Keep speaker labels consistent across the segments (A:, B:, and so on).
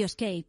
A: Radioscape.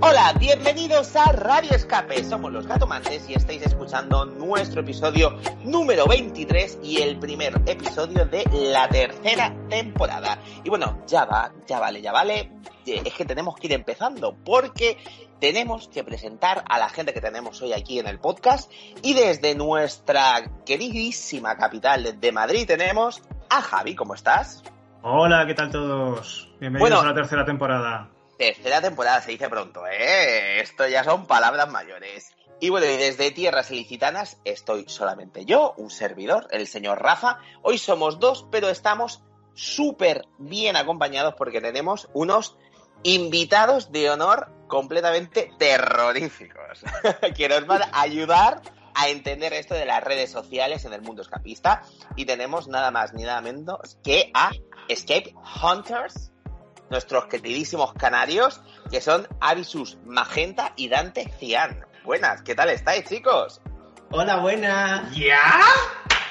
B: Hola, bienvenidos a Radio Escape. Somos los Gatomantes y estáis escuchando nuestro episodio número 23 y el primer episodio de la tercera temporada. Y bueno, ya va, ya vale, ya vale. Eh, Es que tenemos que ir empezando porque tenemos que presentar a la gente que tenemos hoy aquí en el podcast y desde nuestra queridísima capital de Madrid tenemos a Javi. ¿Cómo estás?
C: Hola, ¿qué tal todos? Bienvenidos
B: Bueno.
C: a la tercera temporada.
B: Tercera temporada se dice pronto, ¿eh? Esto ya son palabras mayores. Y bueno, y desde Tierras Ilicitanas estoy solamente yo, un servidor, el señor Rafa. Hoy somos dos, pero estamos súper bien acompañados porque tenemos unos invitados de honor completamente terroríficos que nos van a ayudar a entender esto de las redes sociales en el mundo escapista. Y tenemos nada más ni nada menos que a Escape Hunters, nuestros queridísimos canarios, que son Avisus Magenta y Dante Cian. Buenas, ¿qué tal estáis, chicos?
D: Hola, buena.
C: ¿Ya?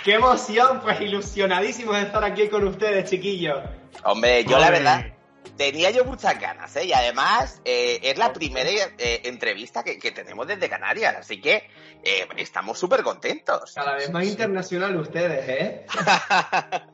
D: ¡Qué emoción! Pues ilusionadísimos de estar aquí con ustedes, chiquillos.
B: Hombre, yo la verdad tenía yo muchas ganas, ¿eh? Y además eh, es la primera eh, entrevista que, que tenemos desde Canarias, así que eh, estamos súper contentos.
D: Cada vez más internacional ustedes, ¿eh?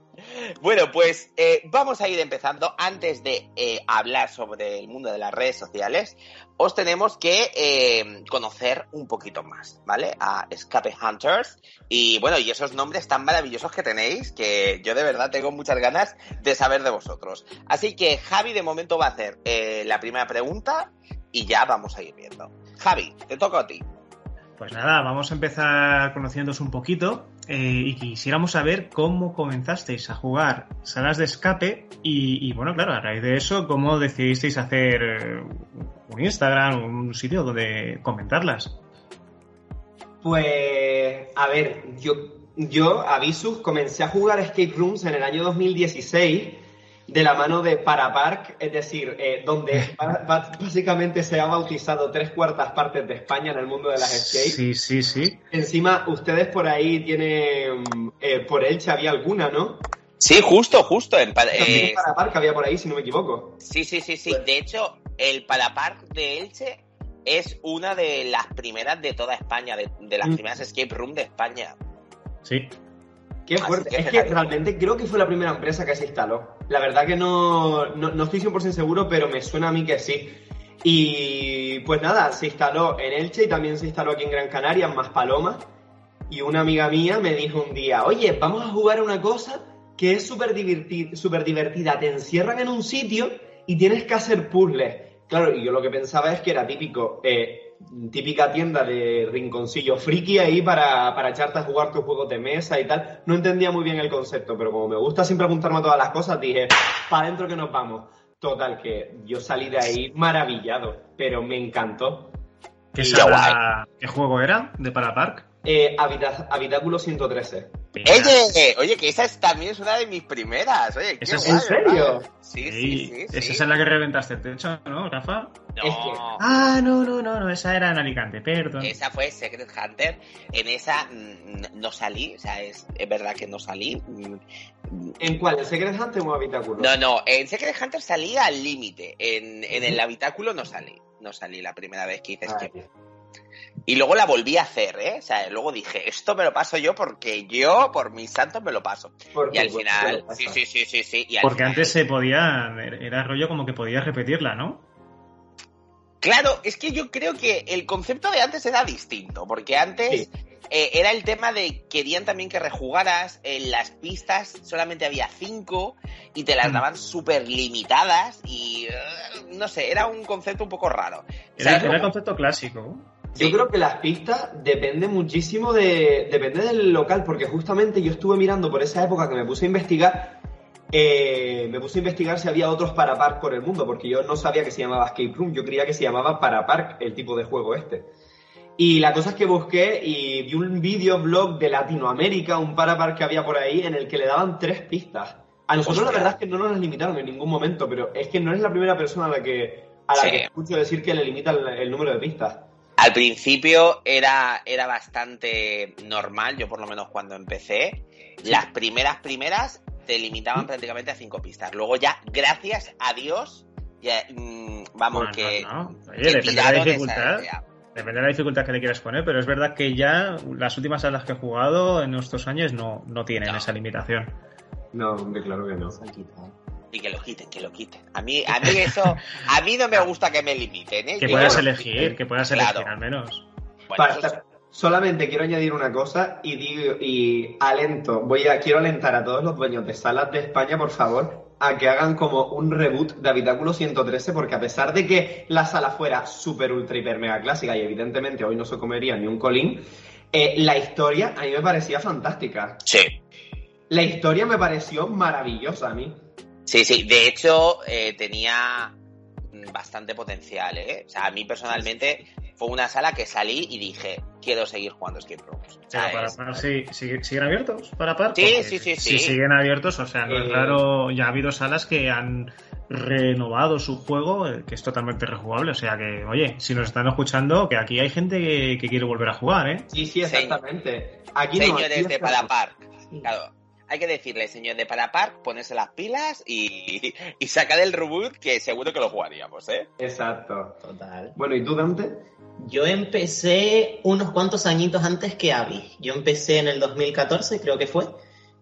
B: Bueno, pues eh, vamos a ir empezando. Antes de eh, hablar sobre el mundo de las redes sociales, os tenemos que eh, conocer un poquito más, ¿vale? A Escape Hunters. Y bueno, y esos nombres tan maravillosos que tenéis, que yo de verdad tengo muchas ganas de saber de vosotros. Así que Javi de momento va a hacer la primera pregunta y ya vamos a ir viendo. Javi, te toca a ti.
C: Pues nada, vamos a empezar conociéndoos un poquito eh, y quisiéramos saber cómo comenzasteis a jugar salas de escape y, bueno, claro, a raíz de eso, cómo decidisteis hacer eh, un Instagram, un sitio donde comentarlas.
D: Pues, a ver, yo, yo, Avisus, comencé a jugar Escape Rooms en el año 2016 de la mano de Parapark, es decir, eh, donde ba- básicamente se ha bautizado tres cuartas partes de España en el mundo de las escape.
C: Sí, sí, sí.
D: Encima, ustedes por ahí tienen, eh, por Elche había alguna, ¿no?
B: Sí, justo, justo. En, pa-
D: También
B: eh,
D: Parapark había por ahí, si no me equivoco.
B: Sí, sí, sí, sí. De hecho, el Parapark de Elche es una de las primeras de toda España, de, de las
D: Mm.
B: primeras escape room de España.
C: Sí.
D: Qué fuerte.
B: que
D: es que realmente creo que fue la primera empresa que se instaló. La verdad que no, no, no estoy 100% seguro, pero me suena a mí que sí. Y pues nada, se instaló en Elche y también se instaló aquí en Gran Canaria, en Maspalomas. Y una amiga mía me dijo un día, oye, vamos a jugar a una cosa que es súper divertida. Te encierran en un sitio y tienes que hacer puzzles. Claro, y yo lo que pensaba es que era típico, eh, típica tienda de rinconcillo friki ahí para, para echarte a jugar tus juegos de mesa y tal. No entendía muy bien el concepto, pero como me gusta siempre apuntarme a todas las cosas, dije, para adentro que nos vamos. Total, que yo salí de ahí maravillado, pero me encantó.
C: ¿Qué, ¿Qué juego era de Parapark?
D: Eh, Habitáculo 113.
B: Oye, oye, que esa es, también es una de mis primeras. Oye, qué
C: ¿Esa es-
B: guay,
D: ¿En serio?
B: Sí, sí,
C: Sí,
B: sí.
C: Esa
B: sí.
C: es la que reventaste el techo, ¿no, Rafa?
B: No,
D: Es que-
C: Ah, no, no, no, no, esa era en Alicante, perdón.
B: esa fue Secret Hunter. En esa mm, no salí, o sea, es, es verdad que no salí. Mm,
D: ¿En cuál? ¿En Secret Hunter o Habitáculo?
B: No, no, en Secret Hunter salí al límite. En, en el habitáculo no salí. No salí la primera vez que hice
D: Ah.
B: Y luego la volví a hacer, ¿eh? O sea, luego dije, esto me lo paso yo porque yo, por mis santos, me lo paso. Y al final, sí, sí, sí, sí, sí. y al
C: Porque
B: final-
C: antes se podía, era rollo como que podías repetirla, ¿no?
B: Claro, es que yo creo que el concepto de antes era distinto, porque antes
D: Sí.
B: eh, era el tema de querían también que rejugaras, en las pistas solamente había cinco y te las
C: Mm.
B: daban súper limitadas y eh, no sé, era un concepto un poco raro.
C: Era el concepto clásico.
D: Yo creo que las pistas depende muchísimo de. depende del local, porque justamente yo estuve mirando por esa época que me puse a investigar. eh, me puse a investigar si había otros para park por el mundo, porque yo no sabía que se llamaba Escape Room, yo creía que se llamaba para park el tipo de juego este. Y la cosa es que busqué y vi un vídeo blog de Latinoamérica, un para park que había por ahí, en el que le daban tres pistas. A nosotros la verdad es que no nos las limitaron en ningún momento, pero es que no es la primera persona a la que, a la
B: Sí.
D: que escucho decir que le limitan el, el número de pistas.
B: A Al principio era, era bastante normal, yo por lo menos cuando empecé, las primeras primeras te limitaban prácticamente a cinco pistas. Luego ya, gracias a Dios, ya, mm, vamos,
C: Bueno,
B: que,
C: no. Oye,
B: que
C: depende de la
B: esa
C: dificultad. Depende de la dificultad que le quieras poner, pero es verdad que ya las últimas salas que he jugado en estos años no, no tienen
B: No.
C: esa limitación.
D: No, hombre, claro que no.
B: Y que lo quiten, que lo quiten. A mí, a mí eso, a mí no me gusta que me limiten, ¿eh?
C: Que
B: Yo-
C: puedas elegir, que puedas elegir
B: Claro.
C: al menos.
B: Bueno,
D: Para-
B: eso es-
D: solamente quiero añadir una cosa y digo y alento, voy a quiero alentar a todos los dueños de salas de España, por favor, a que hagan como un reboot de Habitáculo 113, porque a pesar de que la sala fuera súper ultra hiper mega clásica y evidentemente hoy no se comería ni un colín, eh, la historia a mí me parecía fantástica.
B: Sí,
D: La historia me pareció maravillosa a mí.
B: Sí, sí. De hecho, eh, tenía bastante potencial, ¿eh? O sea, a mí personalmente fue una sala que salí y dije, quiero seguir jugando Escape Rooms.
C: Pero para par, sí, sigue- ¿siguen abiertos para par?
B: Sí,
C: Porque
B: sí, sí,
C: Si
B: sí.
C: siguen abiertos, o sea, no es
D: Eh,
C: raro, ya ha habido salas que han renovado su juego, eh, que es totalmente rejugable, o sea que, oye, si nos están escuchando, que aquí hay gente que, que quiere volver a jugar, ¿eh?
D: Sí, sí, exactamente. Aquí no,
B: Señores
D: aquí
B: de Parapark. Claro, hay que decirle, señor de Parapark, ponerse las pilas y, y sacar el reboot que seguro que lo jugaríamos, ¿eh?
D: Exacto.
A: Total.
D: Bueno, ¿y tú, Dante?
A: Yo empecé unos cuantos añitos antes que Abby. Yo empecé en el 2014, creo que fue,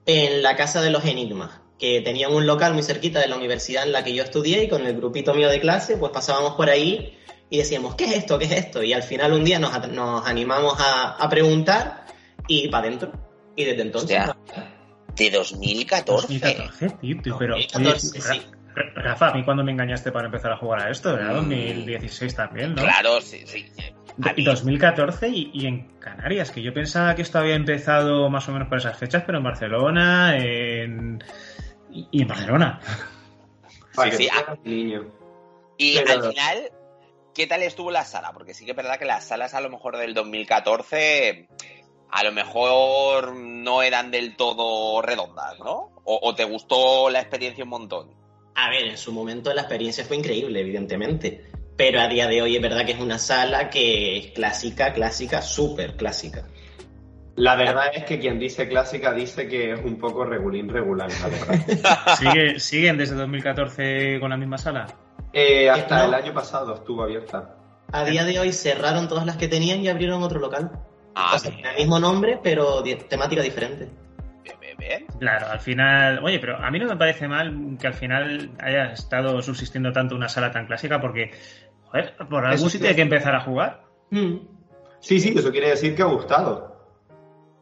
A: en la Casa de los Enigmas, que tenían un local muy cerquita de la universidad en la que yo estudié y con el grupito mío de clase, pues pasábamos por ahí y decíamos, ¿qué es esto? ¿Qué es esto? Y al final un día nos, animamos a, a preguntar y para adentro. Y desde entonces...
B: De 2014.
C: 2014, tío, tío, pero...
A: 2014,
C: oye,
A: sí.
C: Ra- Rafa, ¿a mí cuándo me engañaste para empezar a jugar a esto? Era
B: Mm.
C: 2016 también, ¿no?
B: Claro, sí, sí. A mí-
C: 2014 y, y en Canarias, que yo pensaba que esto había empezado más o menos por esas fechas, pero en Barcelona, en... y en Barcelona.
B: Sí, sí,
D: niño.
B: Y
D: Pero-
B: al final, ¿qué tal estuvo la sala? Porque sí que es verdad que las salas a lo mejor del 2014 a lo mejor no eran del todo redondas, ¿no? O, o te gustó la experiencia un montón.
A: A ver, en su momento la experiencia fue increíble, evidentemente. Pero a día de hoy es verdad que es una sala que es clásica, clásica, súper clásica.
D: La verdad es que quien dice clásica dice que es un poco regulín regular, la verdad.
C: ¿Sigue- ¿Siguen desde 2014 con la misma sala?
D: Eh, hasta
A: No.
D: el año pasado estuvo abierta.
A: A día de hoy cerraron todas las que tenían y abrieron otro local.
B: Ah,
A: O sea, el mismo nombre, pero temática diferente.
C: Claro, al final, oye, pero a mí no me parece mal que al final haya estado subsistiendo tanto una sala tan clásica porque, joder, por algún
D: Eso
C: sitio
D: sí.
C: hay que empezar a jugar.
D: Sí, sí, eso quiere decir que ha gustado.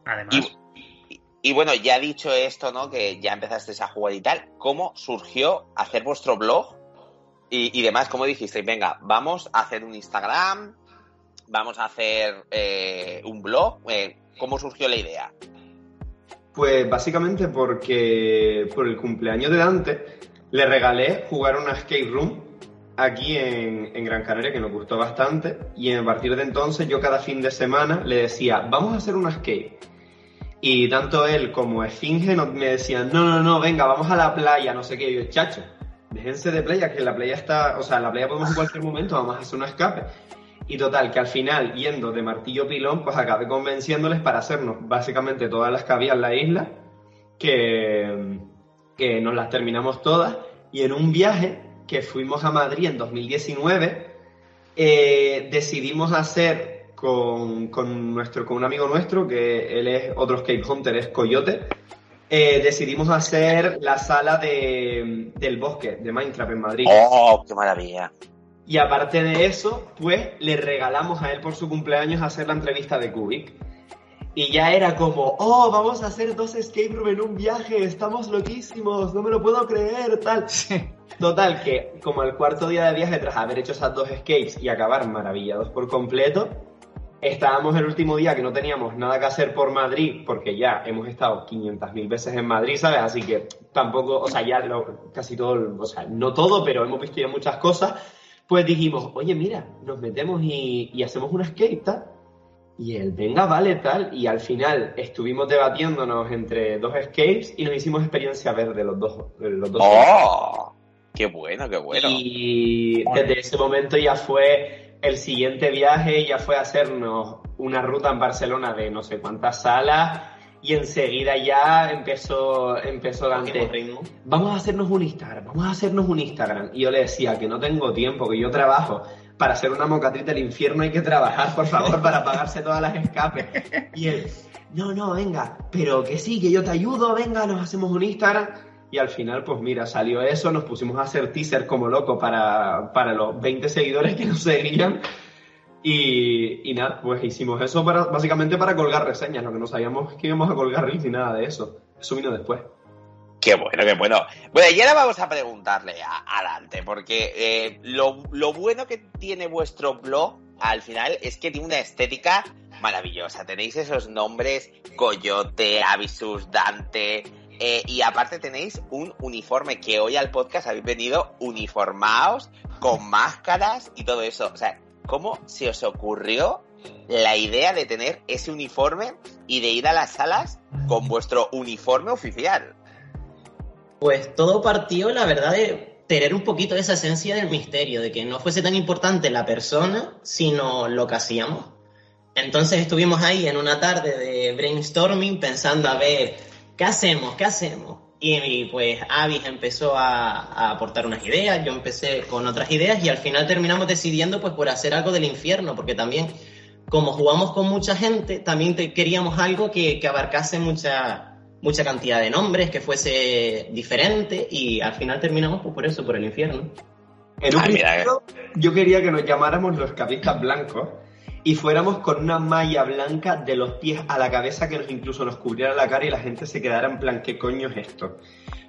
C: Además,
B: Y, y- y bueno, ya dicho esto, ¿no? Que ya empezasteis a jugar y tal, ¿cómo surgió hacer vuestro blog y, y demás? ¿Cómo dijisteis? Venga, vamos a hacer un Instagram, vamos a hacer eh, un blog. eh, ¿Cómo surgió la idea?
D: Pues básicamente porque por el cumpleaños de Dante le regalé jugar una escape room aquí en, en Gran Canaria que nos gustó bastante y a partir de entonces yo cada fin de semana le decía, vamos a hacer una escape. Y tanto él como Esfinge me decían, no, no, no, venga, vamos a la playa, no sé qué. Yo, chacho, déjense de playa, que la playa está, o sea, la playa podemos en cualquier momento, vamos a hacer un escape. Y total, que al final, yendo de martillo pilón, pues acabé convenciéndoles para hacernos básicamente todas las que había en la isla, que, que nos las terminamos todas. Y en un viaje que fuimos a Madrid en 2019, eh, decidimos hacer con, con nuestro, con un amigo nuestro, que él es otro escape hunter, es Coyote, eh, decidimos hacer la sala de, del bosque de Minecraft en Madrid.
B: ¡Oh, qué maravilla!
D: Y aparte de eso, pues le regalamos a él por su cumpleaños hacer la entrevista de Kubik. Y ya era como, oh, vamos a hacer dos escape room en un viaje, estamos loquísimos, no me lo puedo creer, tal. Total, que como el cuarto día de viaje, tras haber hecho esas dos escapes y acabar maravillados por completo, estábamos el último día que no teníamos nada que hacer por Madrid, porque ya hemos estado 500.000 veces en Madrid, ¿sabes? Así que tampoco, o sea, ya lo- casi todo, o sea, no todo, pero hemos visto ya muchas cosas. Pues dijimos, oye, mira, nos metemos y, y hacemos una escape, tal. Y él, venga, vale, tal. Y al final estuvimos debatiéndonos entre dos escapes y nos hicimos experiencia verde los dos. Los dos
B: ¡Oh! ¡Qué bueno, qué bueno!
D: y desde ese momento ya fue el siguiente viaje ya fue hacernos una ruta en Barcelona de no sé cuántas salas y enseguida ya empezó, empezó Dante. Vamos a hacernos un Instagram, vamos a hacernos un Instagram. Y yo le decía que no tengo tiempo, que yo trabajo. Para ser una mocatriz del infierno hay que trabajar, por favor, para pagarse todas las escapes. Y él, no, no, venga, pero que sí, que yo te ayudo, venga, nos hacemos un Instagram. Y al final, pues mira, salió eso, nos pusimos a hacer teaser como loco para, para los 20 seguidores que nos seguían. Y, nada, pues hicimos eso básicamente para colgar reseñas, lo que no sabíamos que íbamos a colgar ni nada de eso. Eso vino después.
B: Qué bueno, qué bueno. Bueno, y ahora vamos a preguntarle a, Dante, porque eh, lo, lo bueno que tiene vuestro blog al final es que tiene una estética maravillosa. Tenéis esos nombres, Coyote, Avisus, Dante, eh, y aparte tenéis un uniforme que hoy al podcast habéis venido uniformados, con máscaras y todo eso. O sea, ¿cómo se os ocurrió la idea de tener ese uniforme y de ir a las salas con vuestro uniforme oficial?
A: Pues todo partió, la verdad, de tener un poquito de esa esencia del misterio, de que no fuese tan importante la persona, sino lo que hacíamos. Entonces estuvimos ahí en una tarde de brainstorming pensando a ver, ¿qué hacemos? ¿Qué hacemos? Y, pues Avis empezó a, aportar unas ideas, yo empecé con otras ideas y al final terminamos decidiendo pues por hacer algo del infierno, porque también como jugamos con mucha gente, también queríamos algo que, abarcase mucha, mucha cantidad de nombres, que fuese diferente y al final terminamos pues, por eso, por el infierno.
D: En un principio, yo quería que nos llamáramos los capistas blancos y fuéramos con una malla blanca de los pies a la cabeza que nos incluso nos cubriera la cara y la gente se quedara en plan, ¿qué coño es esto?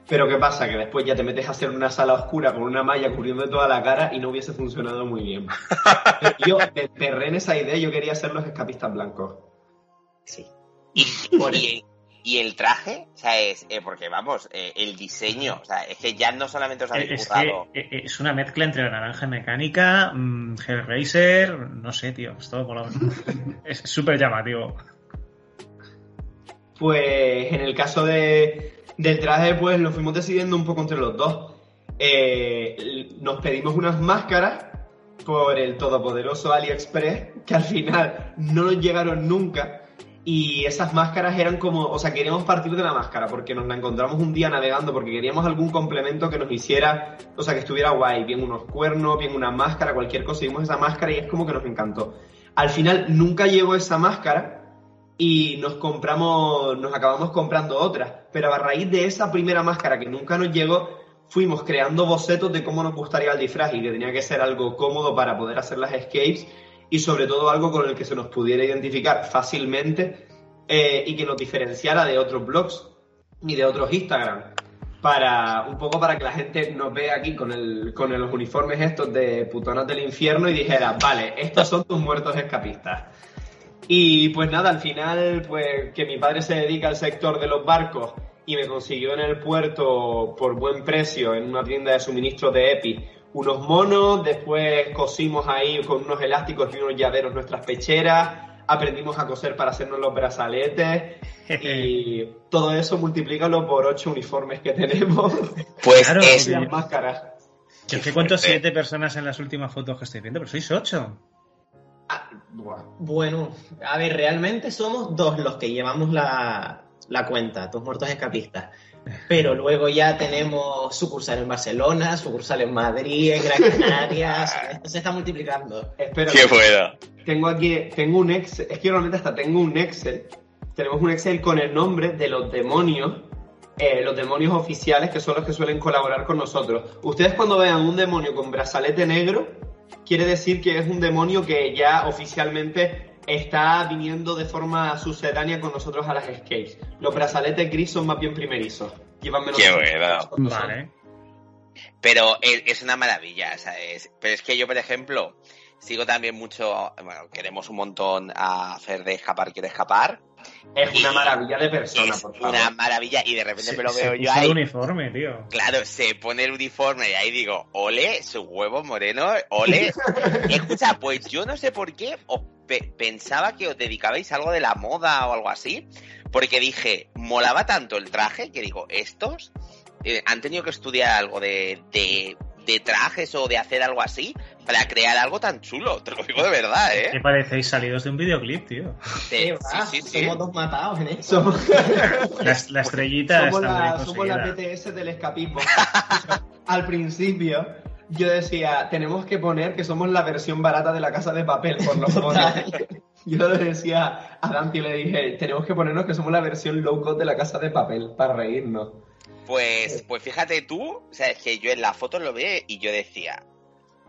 D: Pero ¿qué pasa? Que después ya te metes a hacer una sala oscura con una malla cubriendo toda la cara y no hubiese funcionado muy bien. yo me en esa idea, yo quería ser los escapistas blancos.
B: Sí. Y, por, y el traje, o sea, es, eh, porque vamos, eh, el diseño, o sea, es que ya no solamente os habéis
C: es es una mezcla entre la naranja mecánica, mm, Hellraiser, no sé, tío, es todo color. es súper llamativo.
D: Pues en el caso de, del traje, pues lo fuimos decidiendo un poco entre los dos. Eh, nos pedimos unas máscaras por el todopoderoso AliExpress, que al final no nos llegaron nunca y esas máscaras eran como, o sea, queríamos partir de la máscara porque nos la encontramos un día navegando porque queríamos algún complemento que nos hiciera, o sea, que estuviera guay, bien unos cuernos, bien una máscara, cualquier cosa, vimos esa máscara y es como que nos encantó. Al final nunca llegó esa máscara y nos compramos, nos acabamos comprando otra, pero a raíz de esa primera máscara que nunca nos llegó, fuimos creando bocetos de cómo nos gustaría el disfraz y que tenía que ser algo cómodo para poder hacer las escapes y sobre todo algo con el que se nos pudiera identificar fácilmente eh, y que nos diferenciara de otros blogs y de otros Instagram. Para, un poco para que la gente nos vea aquí con, el, con los uniformes estos de putonas del infierno y dijera, vale, estos son tus muertos escapistas. Y pues nada, al final, pues que mi padre se dedica al sector de los barcos y me consiguió en el puerto por buen precio en una tienda de suministro de EPI unos monos, después cosimos ahí con unos elásticos y unos llaveros nuestras pecheras, aprendimos a coser para hacernos los brazaletes y todo eso multiplícalo por ocho uniformes que tenemos.
B: Pues claro, es
D: las máscaras.
C: Yo que cuento siete personas en las últimas fotos que estoy viendo, pero sois ocho.
A: Ah, bueno, a ver, realmente somos dos los que llevamos la, la cuenta, dos muertos escapistas pero luego ya tenemos sucursal en Barcelona, sucursal en Madrid, en Gran Canarias, esto se está multiplicando.
B: Espera, ¡Qué pueda!
D: Tengo aquí, tengo un Excel, es que realmente hasta tengo un Excel, tenemos un Excel con el nombre de los demonios, eh, los demonios oficiales que son los que suelen colaborar con nosotros. Ustedes cuando vean un demonio con brazalete negro, quiere decir que es un demonio que ya oficialmente está viniendo de forma sucedánea con nosotros a las escapes. Los brazaletes gris son más bien primerizos. Llevan menos
B: Qué bueno. Vale. Pero es, una maravilla, ¿sabes? Pero es que yo, por ejemplo, sigo también mucho, bueno, queremos un montón a hacer de escapar, quiere escapar.
D: Es una maravilla de persona,
B: es Una maravilla, y de repente me lo veo yo ahí.
C: el uniforme, tío.
B: Claro, se pone el uniforme y ahí digo, ole, su huevo moreno, ole. Escucha, pues yo no sé por qué os pensaba que os dedicabais a algo de la moda o algo así, porque dije, molaba tanto el traje que digo, estos eh, han tenido que estudiar algo de, de, trajes o de hacer algo así para crear algo tan chulo, te lo digo de verdad, ¿eh?
C: ¿Qué parecéis salidos de un videoclip, tío?
A: ¿Qué
B: De- sí, sí, sí.
A: Somos dos matados en eso.
C: La, la estrellita
D: somos la, somos la. BTS del escapismo. Al principio, yo decía, tenemos que poner que somos la versión barata de la casa de papel por los monos. Yo le decía a Dante y le dije, tenemos que ponernos que somos la versión low cost de la casa de papel para reírnos.
B: Pues, pues fíjate tú, o sea, es que yo en la foto lo vi y yo decía,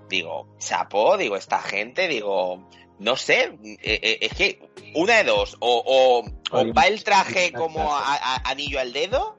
B: digo, chapo, digo, esta gente, digo, no sé, eh, eh, es que una de dos, o, o, o va el traje como a- a- anillo al dedo,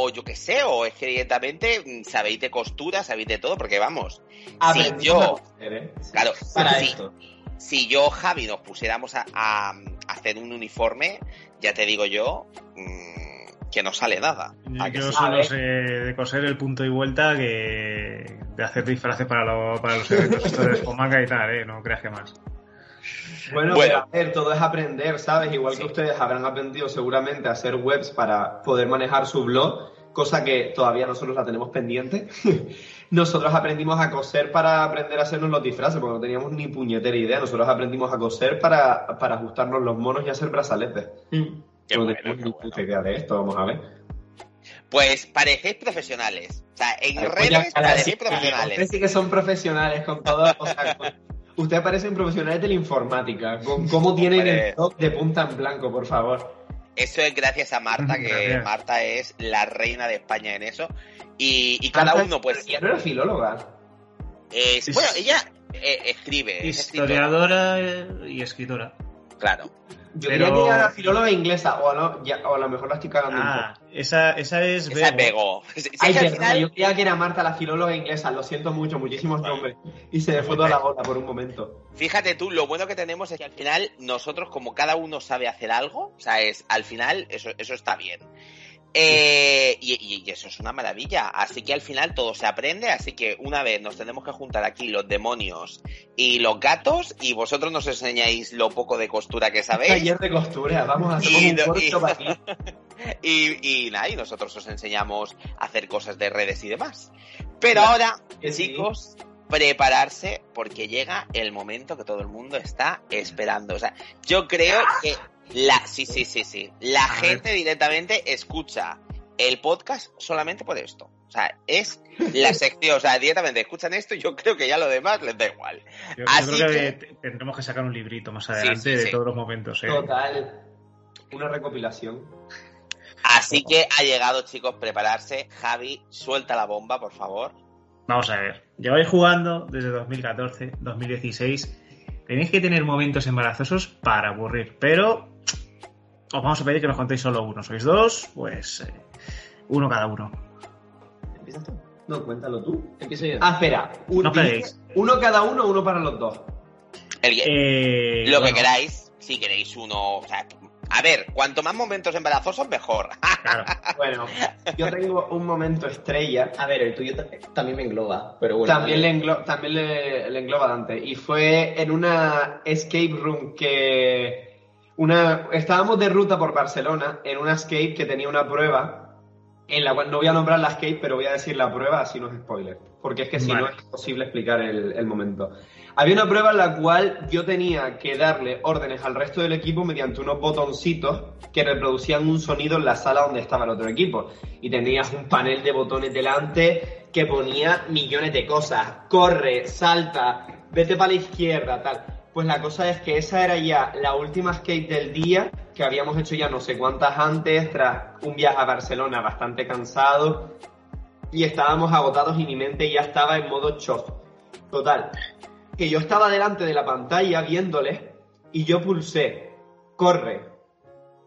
B: o yo qué sé, o es que directamente mm, sabéis de costura, sabéis de todo, porque vamos,
D: Aprendimos
B: yo-
D: hacer, ¿eh?
B: claro,
A: Para
B: si,
A: esto.
B: si yo, Javi, nos pusiéramos a, hacer un uniforme, ya te digo yo, mm, que no sale nada. ¿A que
C: Yo solo sé de coser el punto y vuelta que de hacer disfraces para, lo- para los eventos de Espomaca y tal, ¿eh? No creas que más.
D: Bueno,
B: Bueno.
D: pero a ver, todo es aprender, ¿sabes? Igual
B: Sí.
D: que ustedes habrán aprendido seguramente a hacer webs para poder manejar su blog, cosa que todavía nosotros la tenemos pendiente. nosotros aprendimos a coser para aprender a hacernos los disfraces, porque no teníamos ni puñetera idea. Nosotros aprendimos a coser para, para ajustarnos los monos y hacer brazaletes.
A: Mm.
B: Qué
D: no
B: bueno,
D: idea de esto, vamos a ver.
B: Pues parecéis profesionales. O sea, en redes parecéis profesionales.
D: Sí que son profesionales con todo. O sea, con- ustedes parecen profesionales de la informática. Cómo tienen el top de punta en blanco, por favor.
B: Eso es gracias a Marta, que
C: Gracias.
B: Marta es la reina de España en eso. Y, y cada
D: Marta,
B: uno, pues.
D: Ella no era filóloga.
B: es- bueno, ella eh, escribe. es escritora.
C: Historiadora eh, y escritora.
B: Claro.
D: Yo
C: Pero-
D: creía que era filóloga inglesa, o a, lo, ya- o a lo mejor la estoy cagando
C: Ah,
D: un poco.
C: esa, esa es
B: Esa es
C: Bego.
B: Bego. Si es que al final-
D: yo creía que era Marta la filóloga inglesa, lo siento mucho, muchísimos nombres. Y se me fue toda la bola por un momento.
B: Fíjate tú, lo bueno que tenemos es que al final nosotros, como cada uno sabe hacer algo, o sea, es, al final eso, eso está bien. Eh, y, eso es una maravilla. Así que al final todo se aprende. Así que una vez nos tenemos que juntar aquí los demonios y los gatos, y vosotros nos enseñáis lo poco de costura que sabéis.
D: Taller de costura, vamos a hacer
B: Y
D: un
B: y-
D: aquí.
B: Y, y nada, y nosotros os enseñamos a hacer cosas de redes y demás. Pero ahora,
D: sí.
B: chicos, prepararse porque llega el momento que todo el mundo está esperando. O sea, yo creo que la, sí, sí, sí, sí, la
C: A ver.
B: gente directamente escucha el podcast solamente por esto. O sea, es la sección, o sea, directamente escuchan esto y yo creo que ya lo demás les da igual.
C: Yo, yo
B: Así
C: creo que,
B: que-
C: te- tendremos que sacar un librito más
B: Sí,
C: adelante
B: sí,
C: de
B: sí.
C: todos los momentos, ¿eh?
D: Total. Una recopilación.
B: Así que ha llegado, chicos, prepararse. Javi, suelta la bomba, por favor.
C: Vamos a ver. Lleváis jugando desde 2014, 2016. Tenéis que tener momentos embarazosos para aburrir, pero os vamos a pedir que nos contéis solo uno. ¿Sois dos? Pues eh, uno cada uno.
A: ¿Empiezas tú?
D: No, cuéntalo tú.
A: Empiezo yo.
D: Ah, espera. Un,
C: No
D: uno cada uno, uno para los dos.
B: El-
C: Eh,
B: lo que queráis, si queréis uno. O sea, a ver, cuanto más momentos embarazosos, mejor.
C: Claro.
D: Bueno, yo tengo un momento estrella.
A: A ver, el tuyo ta- también me engloba, pero bueno.
D: También, le, englo- también le, le engloba Dante. Y fue en una escape room que. Una, estábamos de ruta por Barcelona en una escape que tenía una prueba. En la cual no voy a nombrar la escape, pero voy a decir la prueba, así no es spoiler. Porque es que si
C: Vale.
D: no es imposible explicar el, el momento. Había una prueba en la cual yo tenía que darle órdenes al resto del equipo mediante unos botoncitos que reproducían un sonido en la sala donde estaba el otro equipo. Y tenías un panel de botones delante que ponía millones de cosas. Corre, salta, vete para la izquierda, tal. Pues la cosa es que esa era ya la última skate del día, que habíamos hecho ya no sé cuántas antes, tras un viaje a Barcelona bastante cansado. Y estábamos agotados y mi mente ya estaba en modo shock. Total, que yo estaba delante de la pantalla viéndole y yo pulsé, corre.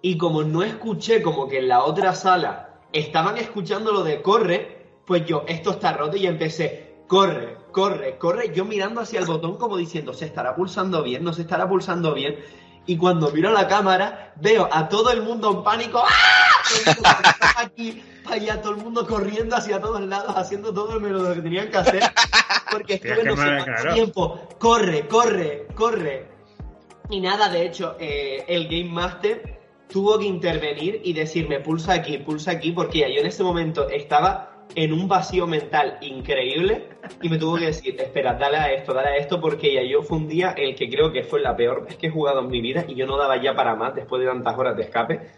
D: Y como no escuché como que en la otra sala estaban escuchando lo de corre, pues yo, esto está roto y empecé, corre, corre, corre, yo mirando hacia el botón como diciendo, se estará pulsando bien, no se estará pulsando bien. Y cuando miro la cámara, veo a todo el mundo en pánico, ¡ah! Aquí, para allá, todo el mundo corriendo hacia todos lados, haciendo todo lo que tenían que hacer. Porque estuve no sé cuánto tiempo, corre, corre, corre. Y nada, de hecho, eh, el Game Master tuvo que intervenir y decirme, pulsa aquí, pulsa aquí, porque yo en ese momento estaba en un vacío mental increíble y me tuvo que decir, espera, dale a esto, dale a esto, porque ya yo fue un día el que creo que fue la peor vez que he jugado en mi vida y yo no daba ya para más después de tantas horas de escape.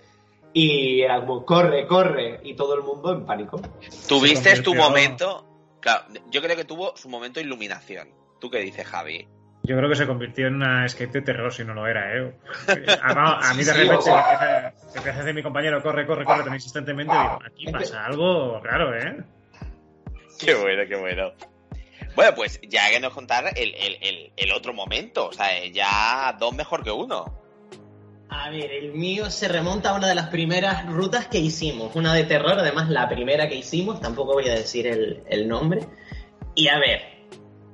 D: Y era como, corre, corre, y todo el mundo en pánico.
B: Tuviste tu momento, claro, yo creo que tuvo su momento de iluminación. ¿Tú qué dices, Javi?
C: Yo creo que se convirtió en una escape de terror si no lo era, ¿eh? A, a mí de repente me empieza, a decir mi compañero, corre, corre, corre, tan insistentemente, digo, aquí pasa algo raro, ¿eh?
B: Qué bueno, qué bueno. Bueno, pues ya que nos contar el, el, el, el otro momento, o sea, ya dos mejor que uno.
A: A ver, el mío se remonta a una de las primeras rutas que hicimos, una de terror, además la primera que hicimos, tampoco voy a decir el, el nombre. Y a ver,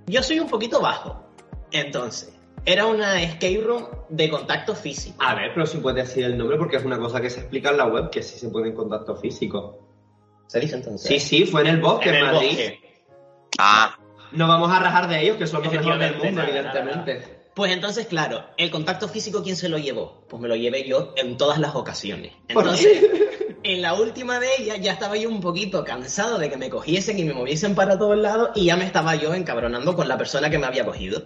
A: yo soy un poquito bajo, entonces, era una escape room de contacto físico.
D: A ver, pero si puedes decir el nombre porque es una cosa que se explica en la web, que sí se puede en contacto físico.
A: ¿Se dice entonces?
D: Sí, sí, fue en el bosque,
A: En
D: en
A: el
D: Madrid.
A: bosque.
B: Ah,
D: No vamos a rajar de ellos, que son los mejores del mundo,
A: nada, nada,
D: evidentemente.
A: Pues entonces, claro, el contacto físico, ¿quién se lo llevó? Pues me lo llevé yo en todas las ocasiones.
D: ¿Por
A: Entonces, en la última de ellas ya estaba yo un poquito cansado de que me cogiesen y me moviesen para todos lados y ya me estaba yo encabronando con la persona que me había cogido.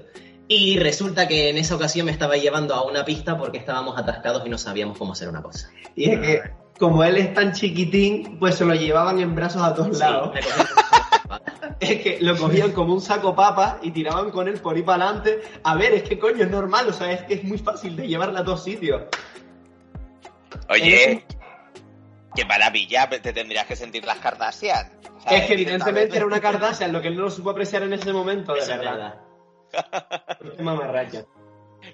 A: Y resulta que en esa ocasión me estaba llevando a una pista porque estábamos atascados y no sabíamos cómo hacer una cosa.
D: Y es que, como él es tan chiquitín, pues se lo llevaban en brazos a todos lados.
A: me cogieron-
D: Es que lo cogían como un saco papa y tiraban con él por ahí para adelante. A ver, es que coño, es normal, o sea, es que es muy fácil de llevarla a dos sitios.
B: oye, qué maravilla, te tendrías que sentir las Kardashian. ¿sabes?
D: Es que evidentemente era una Kardashian, lo que él no lo supo apreciar en ese momento, de
A: Eso es
D: verdad.
A: verdad.
D: Mamarracha.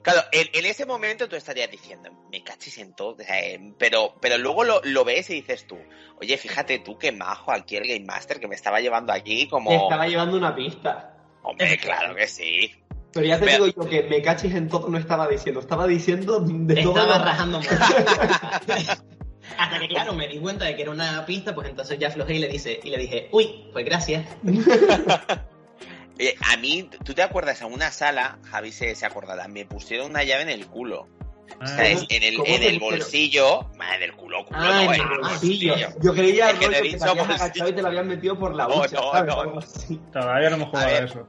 B: Claro, en, en ese momento tú estarías diciendo, me cachis en todo, eh, pero, pero luego lo, lo ves y dices tú, oye, fíjate tú qué majo aquí el Game Master que me estaba llevando aquí como...
D: Te estaba llevando una pista.
B: Hombre, claro que sí.
D: Pero ya te
B: Pero-
D: digo yo que me cachis en todo no estaba diciendo, estaba diciendo de todo.
A: Estaba rajando. Hasta que, claro, me di cuenta de que era una pista, pues entonces ya aflojé y le, dice, y le dije, uy, pues gracias.
B: Eh, a mí, ¿tú te acuerdas? En una sala, Javi se, se acordará, me pusieron una llave en el culo. O sea,
C: Ah,
B: es- en el,
D: ¿Cómo
B: en el
D: pusieron?
B: bolsillo, madre del culo, culo,
D: Ah,
B: no,
D: en
B: en
D: el
B: el
D: bolsillo.
B: bolsillo.
D: Yo creía
B: que te
D: te habías y te lo habían metido por la
B: No,
D: ducha,
B: no,
D: ¿sabes?
B: no.
C: Todavía no hemos jugado
B: A
C: a eso.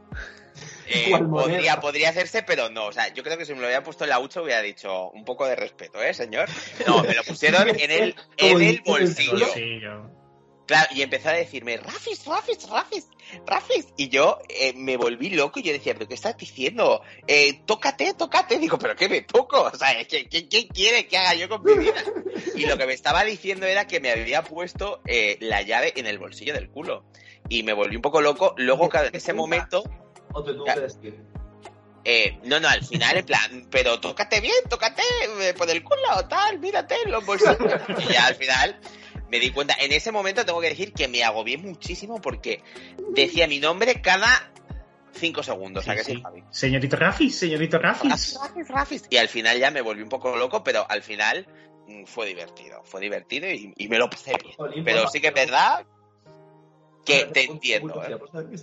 B: Eh, podría, podría hacerse, pero no. O sea, yo creo que si me lo hubiera puesto en la hucha hubiera dicho un poco de respeto, ¿eh, señor? No, me lo pusieron en el, en el bolsillo. Claro, y empezó a decirme, Rafis, Rafis, Rafis, Rafis. Y yo eh, me volví loco y yo decía, ¿pero qué estás diciendo? Eh, tócate, tócate. Digo, ¿pero qué me toco? O sea, ¿qué, qué, qué quiere que haga yo con mi vida? Y lo que me estaba diciendo era que me había puesto eh, la llave en el bolsillo del culo. Y me volví un poco loco. Luego, en ese momento,
D: O te
B: eh, no, no, al final, en plan, pero tócate bien, tócate eh, por el culo, tal, mírate en los bolsillos. Y ya al final me di cuenta, en ese momento tengo que decir que me agobié muchísimo porque decía mi nombre cada cinco segundos.
C: Señorito Rafis, señorito Rafis.
B: Rafis, Rafis. Y al final ya me volví un poco loco, pero al final mm, fue divertido. Fue divertido y, y me lo pasé bien.
D: Jolín,
B: Pero
D: pues,
B: sí que es verdad que te
D: pues,
B: entiendo.
D: pues,
B: ¿eh?
D: pues.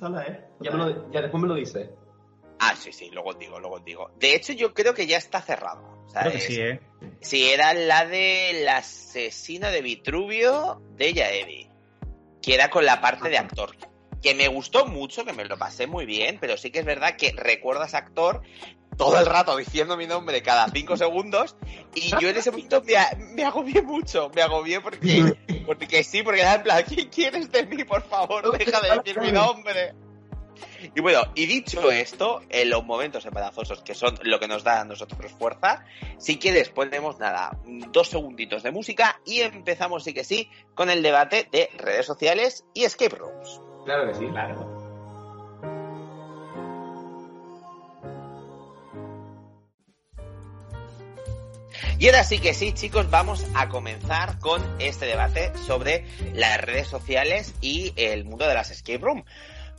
D: Ya, me lo- ya después me lo dice.
B: Ah, sí, sí, luego os digo, luego os digo. De hecho, yo creo que ya está cerrada. O sea,
C: Creo que
B: es-
C: sí, ¿eh?
B: Sí, era la del asesino de Vitruvio de Yaevi. Que era con la parte de actor. Que me gustó mucho, que me lo pasé muy bien, pero sí que es verdad que ese actor todo el rato diciendo mi nombre cada cinco segundos. Y yo en ese momento me, me agobié mucho. Me agobié porque, porque sí, porque era en plan, ¿qué quieres de mí? Por favor, deja de decir mi nombre. Y bueno, y dicho esto, en los momentos embarazosos, que son lo que nos da a nosotros fuerza, si quieres ponemos nada, dos segunditos de música y empezamos sí que sí con el debate de redes sociales y escape rooms.
D: Claro que sí.
A: Claro.
B: Y ahora sí que sí, chicos, vamos a comenzar con este debate sobre las redes sociales y el mundo de las escape room.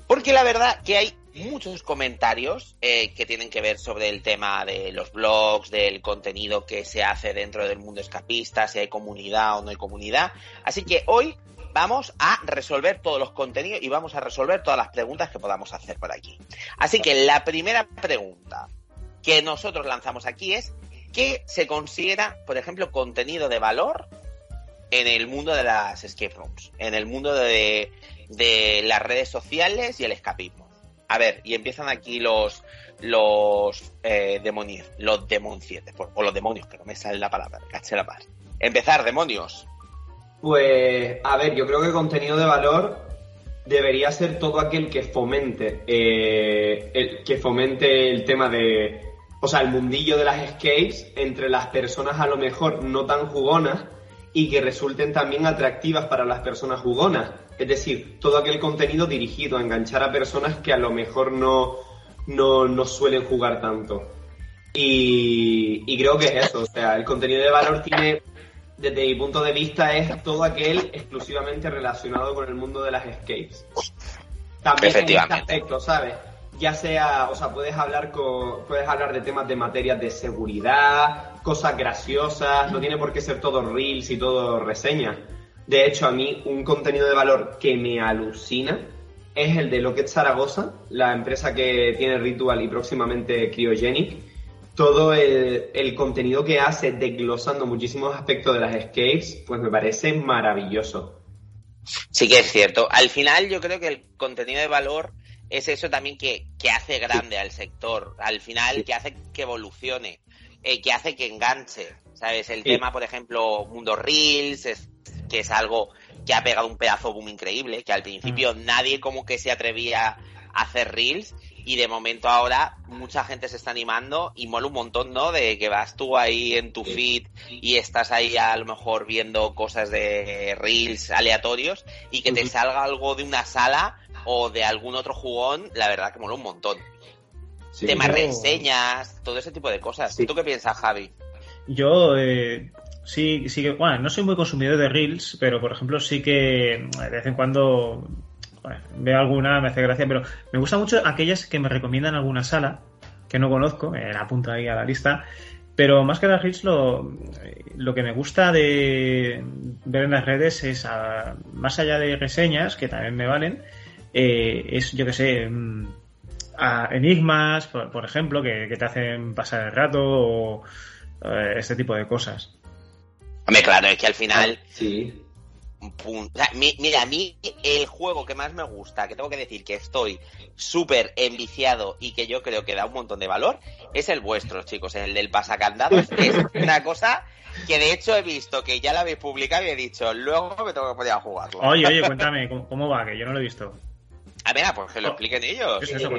B: Porque la verdad que hay muchos comentarios eh, que tienen que ver sobre el tema de los blogs, del contenido que se hace dentro del mundo escapista, si hay comunidad o no hay comunidad. Así que hoy vamos a resolver todos los contenidos y vamos a resolver todas las preguntas que podamos hacer por aquí. Así que la primera pregunta que nosotros lanzamos aquí es ¿qué se considera, por ejemplo, contenido de valor en el mundo de las escape rooms? En el mundo de de las redes sociales y el escapismo. A ver, y empiezan aquí los los eh, demonios, los demoncietes, o los demonios, que no me sale la palabra, caché la paz. Empezar, demonios.
D: Pues, a ver, yo creo que contenido de valor debería ser todo aquel que fomente, eh, el, que fomente el tema de, o sea, el mundillo de las escapes entre las personas a lo mejor no tan jugonas y que resulten también atractivas para las personas jugonas. Es decir, todo aquel contenido dirigido a enganchar a personas que a lo mejor no, no, no suelen jugar tanto. Y, y creo que es eso, o sea, el contenido de valor tiene desde mi punto de vista, es todo aquel exclusivamente relacionado con el mundo de las escapes. También en este aspecto, ¿sabes? Ya sea, o sea, puedes hablar con, puedes hablar de temas de materias de seguridad, cosas graciosas, no tiene por qué ser todo reels y todo reseñas. De hecho, a mí un contenido de valor que me alucina es el de Locket Zaragoza, la empresa que tiene Ritual y próximamente Cryogenic, todo el, contenido que hace desglosando muchísimos aspectos de las escapes, pues me parece maravilloso.
B: Sí que es cierto. Al final yo creo que el contenido de valor es eso también que, hace grande al sector. Al final que hace que evolucione, eh, que hace que enganche. ¿Sabes? El tema, por ejemplo, Mundo Reels, es, que es algo que ha pegado un pedazo boom increíble, que al principio mm. nadie como que se atrevía a hacer Reels y de momento ahora mucha gente se está animando y mola un montón, ¿no? De que vas tú ahí en tu feed y estás ahí a lo mejor viendo cosas de reels aleatorios y que te salga algo de una sala o de algún otro jugón, la verdad que mola un montón. Temas reseñas, todo ese tipo de cosas. ¿Tú qué piensas, Javi?
C: Yo eh, sí, sí que, bueno, no soy muy consumidor de reels, pero por ejemplo sí que de vez en cuando veo alguna, me hace gracia, pero me gusta mucho aquellas que me recomiendan alguna sala que no conozco, me la apunto ahí a la lista. Pero más que las hits, lo, que me gusta de ver en las redes es, más allá de reseñas, que también me valen, eh, es, yo que sé, mm, enigmas, por, ejemplo, que, te hacen pasar el rato o eh, este tipo de cosas.
B: Hombre, claro, es que al final
D: sí
B: mira, a mí el juego que más me gusta, que tengo que decir que estoy súper enviciado y que yo creo que da un montón de valor, es el vuestro, chicos, el del pasacandados. es una cosa que de hecho he visto que ya la habéis publicado y he dicho, luego me tengo que poder jugarlo.
C: Oye, oye, cuéntame, ¿cómo, va? Que yo no lo he visto.
B: A ver, pues que lo oh. expliquen ellos.
C: ¿Qué es eso,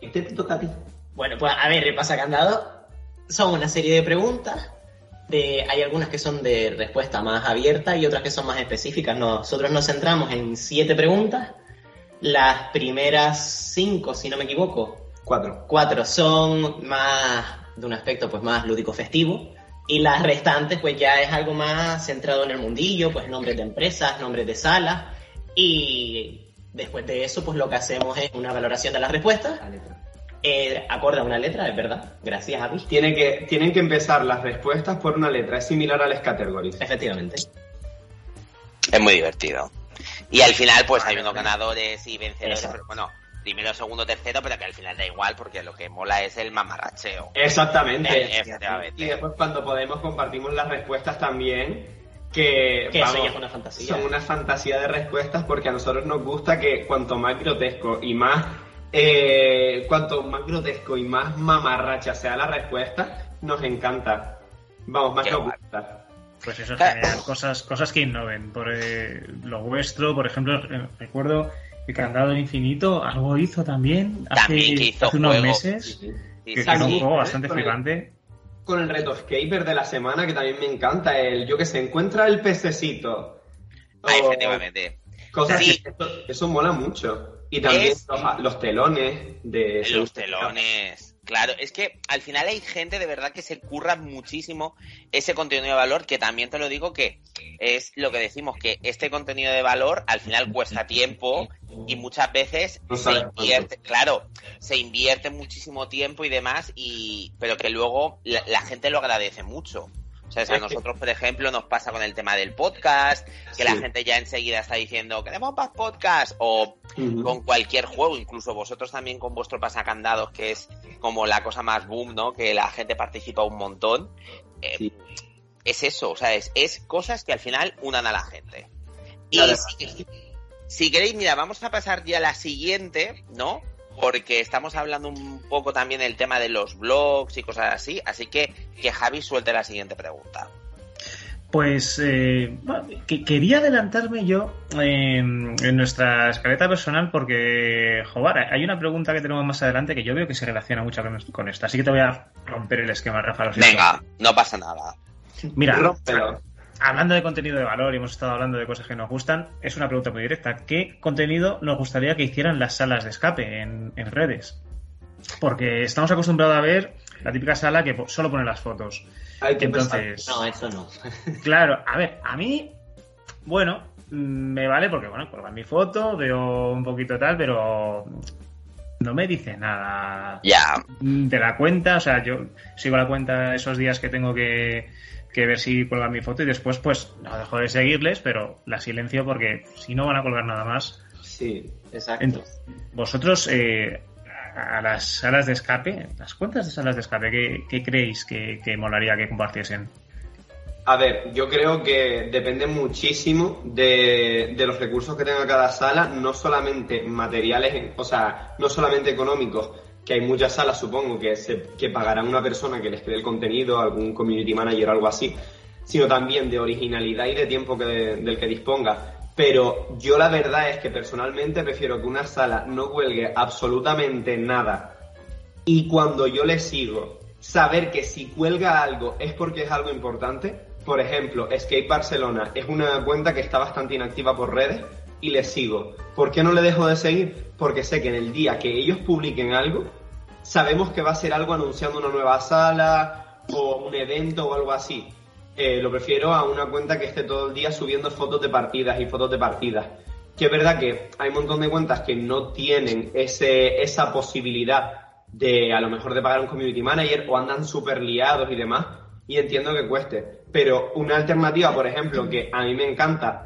A: ¿Y te toca a ti? Bueno, pues a ver, el pasacandado son una serie de preguntas hay algunas que son de respuesta más abierta y otras que son más específicas. Nosotros nos centramos en siete preguntas. Las primeras cinco, si no me equivoco.
D: Cuatro.
A: Cuatro son más de un aspecto pues más lúdico festivo. Y las restantes pues ya es algo más centrado en el mundillo, pues nombres de empresas, nombres de salas. Y después de eso pues lo que hacemos es una valoración de las respuestas eh, acorde a una letra, es verdad. Gracias, Avi.
D: Tiene que, tienen que empezar las respuestas por una letra. Es similar a las categories.
A: Efectivamente.
B: Es muy divertido. Y al final, pues hay unos ganadores y vencedores. bueno, primero, segundo, tercero, pero que al final da igual porque lo que mola es el mamarracheo.
D: Exactamente. Eh, y después cuando podemos compartimos las respuestas también. Que,
A: que eso es una fantasía.
D: Son una fantasía de respuestas porque a nosotros nos gusta que cuanto más grotesco y más eh, cuanto más grotesco y más mamarracha sea la respuesta, nos encanta. Vamos, más nos gusta.
C: Pues eso es genial, cosas, cosas que innoven. Por eh, lo vuestro, por ejemplo, eh, recuerdo que Candado del Infinito algo hizo también hace, unos meses. que es un juego bastante flipante.
D: Con el reto Escaper de la semana, que también me encanta, el yo que se encuentra el pececito.
B: Ah, efectivamente.
D: Cosas que eso mola mucho. Y también los, telones de...
B: Los telones. Claro, es que al final hay gente de verdad que se curra muchísimo ese contenido de valor, que también te lo digo que es lo que decimos, que este contenido de valor al final cuesta tiempo y muchas veces se invierte, claro, se invierte muchísimo tiempo y demás, y pero que luego la gente lo agradece mucho. O sea, a nosotros, por ejemplo, nos pasa con el tema del podcast, que la gente ya enseguida está diciendo, queremos más podcast, o con cualquier juego, incluso vosotros también con vuestro pasacandados, que es como la cosa más boom, ¿no? Que la gente participa un montón. Eh, es eso, o sea, es, es, cosas que al final unan a la gente. Y Si queréis, mira, vamos a pasar ya a la siguiente, ¿no? Porque estamos hablando un poco también del tema de los blogs y cosas así, así que que Javi suelte la siguiente pregunta.
C: Pues eh, quería adelantarme yo en nuestra escaleta personal porque, joder, hay una pregunta que tenemos más adelante que yo veo que se relaciona mucho con, esto. Así que te voy a romper el esquema, Rafa.
B: Venga, no pasa nada.
C: Mira, hablando de contenido de valor y hemos estado hablando de cosas que nos gustan, es una pregunta muy directa. ¿Qué contenido nos gustaría que hicieran las salas de escape en, en redes? Porque estamos acostumbrados a ver la típica sala que solo pone las fotos. Entonces,
A: no, eso no.
C: claro, a ver, a mí, bueno, me vale porque, bueno, colgar mi foto, veo un poquito tal, pero no me dice nada
B: ya
C: de la cuenta. O sea, yo sigo la cuenta esos días que tengo que, ver si colgar mi foto y después, pues, no dejo de seguirles, pero la silencio porque si no van a colgar nada más.
A: Sí, exacto.
C: vosotros, eh, a las salas de escape, las cuentas de salas de escape, ¿qué, creéis que, molaría que compartiesen?
D: A ver, yo creo que depende muchísimo de, los recursos que tenga cada sala, no solamente materiales, o sea, no solamente económicos, que hay muchas salas, supongo, que, se, que una persona que les cree el contenido, algún community manager o algo así, sino también de originalidad y de tiempo que, del que disponga. Pero yo la verdad es que personalmente prefiero que una sala no cuelgue absolutamente nada y cuando yo le sigo, saber que si cuelga algo es porque es algo importante. Por ejemplo, Escape Barcelona es una cuenta que está bastante inactiva por redes y le sigo. ¿Por qué no le dejo de seguir? Porque sé que en el día que ellos publiquen algo, sabemos que va a ser algo anunciando una nueva sala o un evento o algo así. Eh, lo prefiero a una cuenta que esté todo el día subiendo fotos de partidas y fotos de partidas. Que es verdad que hay un montón de cuentas que no tienen ese, esa posibilidad de a lo mejor de pagar un community manager o andan súper liados y demás. Y entiendo que cueste. Pero una alternativa, por ejemplo, que a mí me encanta,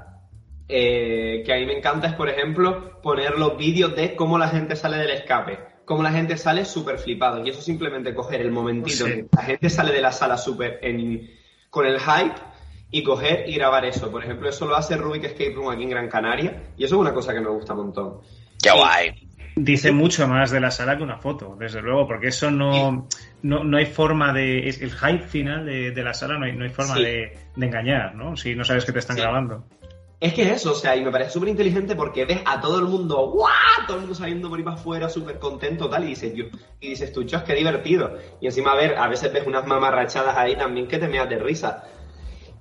D: eh, que a mí me encanta es, por ejemplo, poner los vídeos de cómo la gente sale del escape. Cómo la gente sale súper flipado. Y eso simplemente coger el momentito que la gente sale de la sala súper con el hype y coger y grabar eso. Por ejemplo, eso lo hace Rubik Escape Room aquí en Gran Canaria y eso es una cosa que me gusta un montón.
B: ¡Qué guay!
C: Dice mucho más de la sala que una foto, desde luego, porque eso no, no, hay forma de. El hype final de, la sala no hay, no hay forma de, engañar, ¿no? Si no sabes que te están grabando.
D: Es que es eso, o sea, y me parece súper inteligente porque ves a todo el mundo, ¡guau! Todo el mundo saliendo por ahí para afuera, súper contento, tal, y dices, yo, y dices tú, chos, qué divertido. Y encima, a ver, a veces ves unas mamarrachadas ahí también que te meas de risa.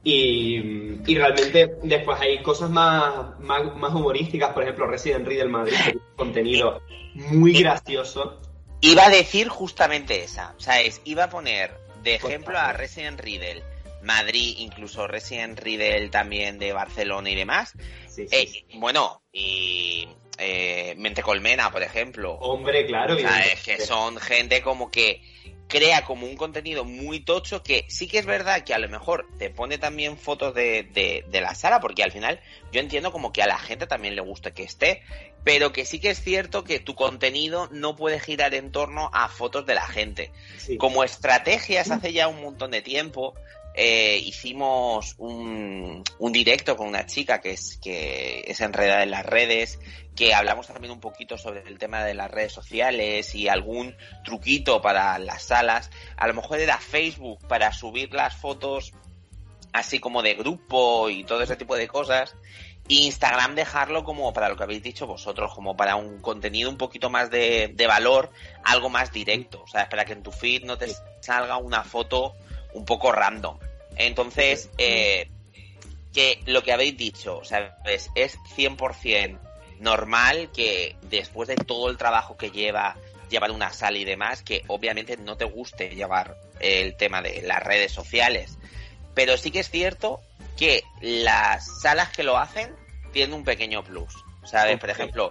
D: Y, y realmente después hay cosas más, más, humorísticas, por ejemplo, Resident Evil Madrid, que tiene contenido muy gracioso.
B: Iba a decir justamente esa, o sea, es, iba a poner de ejemplo a Resident Evil Madrid, incluso Resident Evil también de Barcelona y demás. Eh, bueno, y eh, Mente Colmena, por ejemplo.
D: Hombre, claro.
B: es que son gente como que crea como un contenido muy tocho que sí que es verdad que a lo mejor te pone también fotos de, de, la sala, porque al final yo entiendo como que a la gente también le gusta que esté, pero que sí que es cierto que tu contenido no puede girar en torno a fotos de la gente. Como estrategias hace ya un montón de tiempo, eh, hicimos un, un, directo con una chica que es, que es enredada en las redes, que hablamos también un poquito sobre el tema de las redes sociales y algún truquito para las salas. A lo mejor era Facebook para subir las fotos así como de grupo y todo ese tipo de cosas. Instagram dejarlo como para lo que habéis dicho vosotros, como para un contenido un poquito más de, de valor, algo más directo. O sea, para que en tu feed no te salga una foto un poco random. Entonces, eh, que lo que habéis dicho, ¿sabes? Es 100% normal que después de todo el trabajo que lleva llevar una sala y demás, que obviamente no te guste llevar el tema de las redes sociales. Pero sí que es cierto que las salas que lo hacen tienen un pequeño plus. ¿Sabes? Por ejemplo,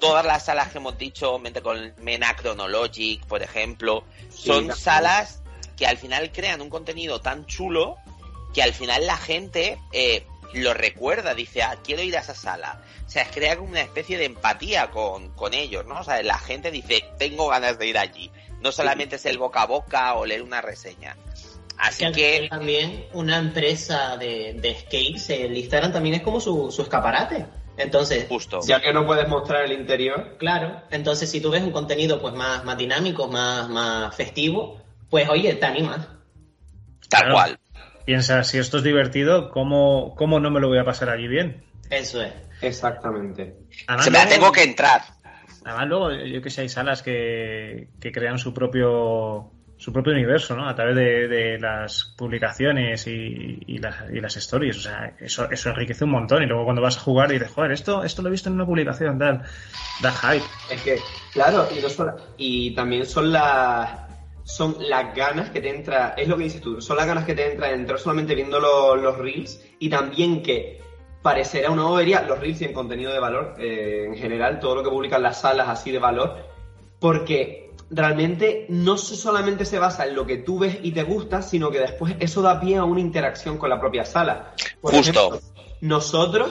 B: todas las salas que hemos dicho, mente con Mena Chronologic, por ejemplo, son salas que al final crean un contenido tan chulo que al final la gente eh, lo recuerda, dice, ah, quiero ir a esa sala. O sea, crea como una especie de empatía con, con ellos, ¿no? O sea, la gente dice, tengo ganas de ir allí. No solamente es el boca a boca o leer una reseña. Así que...
A: También una empresa de, de skates, el Instagram también es como su, su escaparate. Entonces,
B: Justo.
D: Ya que no puedes mostrar el interior.
A: claro, entonces si tú ves un contenido pues más, más dinámico, más, más festivo, pues oye, te animas.
B: Tal
C: Claro.
B: cual.
C: Piensa, si esto es divertido, ¿cómo, ¿cómo no me lo voy a pasar allí bien?
A: Eso es.
D: Exactamente.
C: Además,
B: Se me la tengo que entrar.
C: Además, luego, yo que sé, hay salas que, que crean su propio su propio universo, ¿no? A través de, de las publicaciones y, y las, y las stories. O sea, eso, eso enriquece un montón. Y luego cuando vas a jugar y dices, joder, esto, esto lo he visto en una publicación, tal. Da hype.
D: Es que, claro, y, no solo- y también son las son las ganas que te entra, es lo que dices tú, son las ganas que te entra de entrar solamente viendo lo- los reels y también que parecerá una bobería, los reels y en contenido de valor, eh, en general, todo lo que publican las salas así de valor, porque realmente no solamente se basa en lo que tú ves y te gusta, sino que después eso da pie a una interacción con la propia sala. Por
B: Justo.
D: nosotros,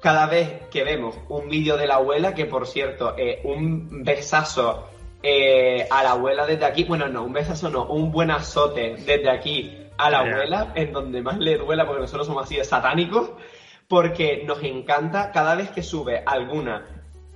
D: cada vez que vemos un vídeo de la abuela, que por cierto, eh, un besazo eh, a la abuela desde aquí, bueno, no, un besazo no, un buen azote desde aquí a la abuela, en donde más le duela, porque nosotros somos así de satánicos, porque nos encanta cada vez que sube alguna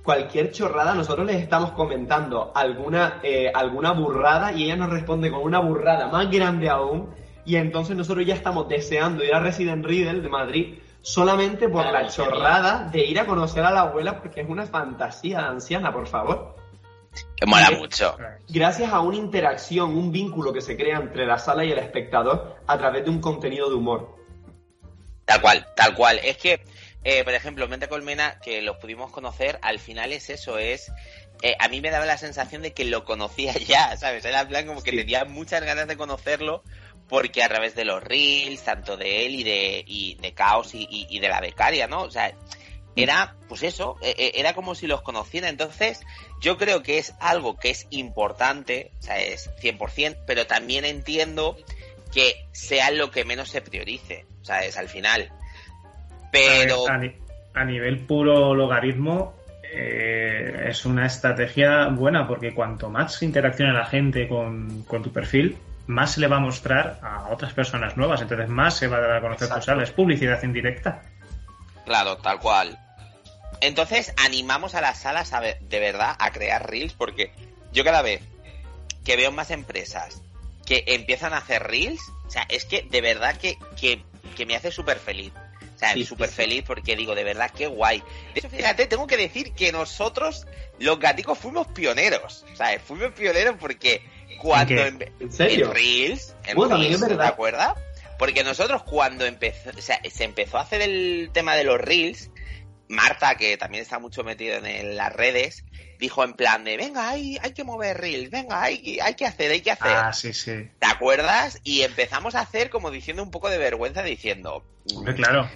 D: cualquier chorrada, nosotros les estamos comentando alguna, eh, alguna burrada y ella nos responde con una burrada más grande aún. Y entonces nosotros ya estamos deseando ir a Resident Riddle de Madrid solamente por
A: Claro,
D: la chorrada de ir a conocer a la abuela porque es una fantasía de anciana, por favor.
B: Que mola
D: Sí.
B: mucho.
D: Gracias a una interacción, un vínculo que se crea entre la sala y el espectador a través de un contenido de humor.
B: Tal cual, tal cual. Es que, eh, por ejemplo, Mente Colmena, que los pudimos conocer, al final es eso, es... eh, a mí me daba la sensación de que lo conocía ya, ¿sabes? Era en plan como que
D: Sí.
B: tenía muchas ganas de conocerlo porque a través de los reels, tanto de él y de, y de Caos y, y- y de la becaria, ¿no? O sea, era, pues eso, eh, eh, era como si los conociera. Entonces, yo creo que es algo que es importante, o sea, es 100%, pero también entiendo que sea lo que menos se priorice, o sea, es al final. Pero,
C: A, ni- a nivel puro logaritmo, eh, es una estrategia buena porque cuanto más interaccione la gente con, con tu perfil, más se le va a mostrar a otras personas nuevas. Entonces, más se va a dar a conocer tu
D: Exacto.
C: sala. Es publicidad indirecta.
B: claro, tal cual. Entonces, animamos a las salas a ver- de verdad a crear reels porque yo cada vez que veo más empresas que empiezan a hacer reels, o sea, es que de verdad que, que, que me hace súper feliz. O sea, súper
D: sí, sí.
B: feliz porque digo, de verdad, qué guay. De hecho, fíjate, tengo que decir que nosotros, los gaticos, fuimos pioneros. O sea, fuimos pioneros porque cuando...
D: ¿En serio?
B: En Reels, en
D: Bueno,
B: Reels. ¿te acuerdas? Porque nosotros cuando empezó, o sea, se empezó a hacer el tema de los Reels, Marta, que también está mucho metida en las redes, dijo en plan de, venga, hay, hay que mover Reels, venga, hay, hay que hacer, hay que hacer.
C: Ah, sí, sí.
B: ¿Te acuerdas? Y empezamos a hacer como diciendo un poco de vergüenza, diciendo,
C: Hombre, claro.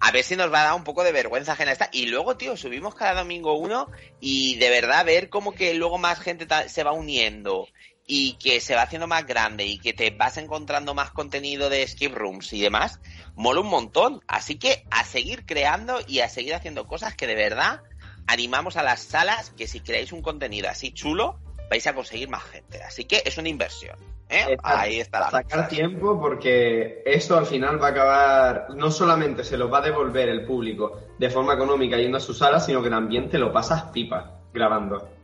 B: a ver si nos va a dar un poco de vergüenza ajena esta. Y luego, tío, subimos cada domingo uno y de verdad ver como que luego más gente se va uniendo y que se va haciendo más grande y que te vas encontrando más contenido de skip rooms y demás, mola un montón. Así que a seguir creando y a seguir haciendo cosas que de verdad animamos a las salas que si creáis un contenido así chulo, vais a conseguir más gente. Así que es una inversión. ¿eh? Ahí está la
D: Sacar
B: cosa.
D: tiempo porque eso al final va a acabar, no solamente se lo va a devolver el público de forma económica yendo a su sala, sino que también te lo pasas pipa grabando.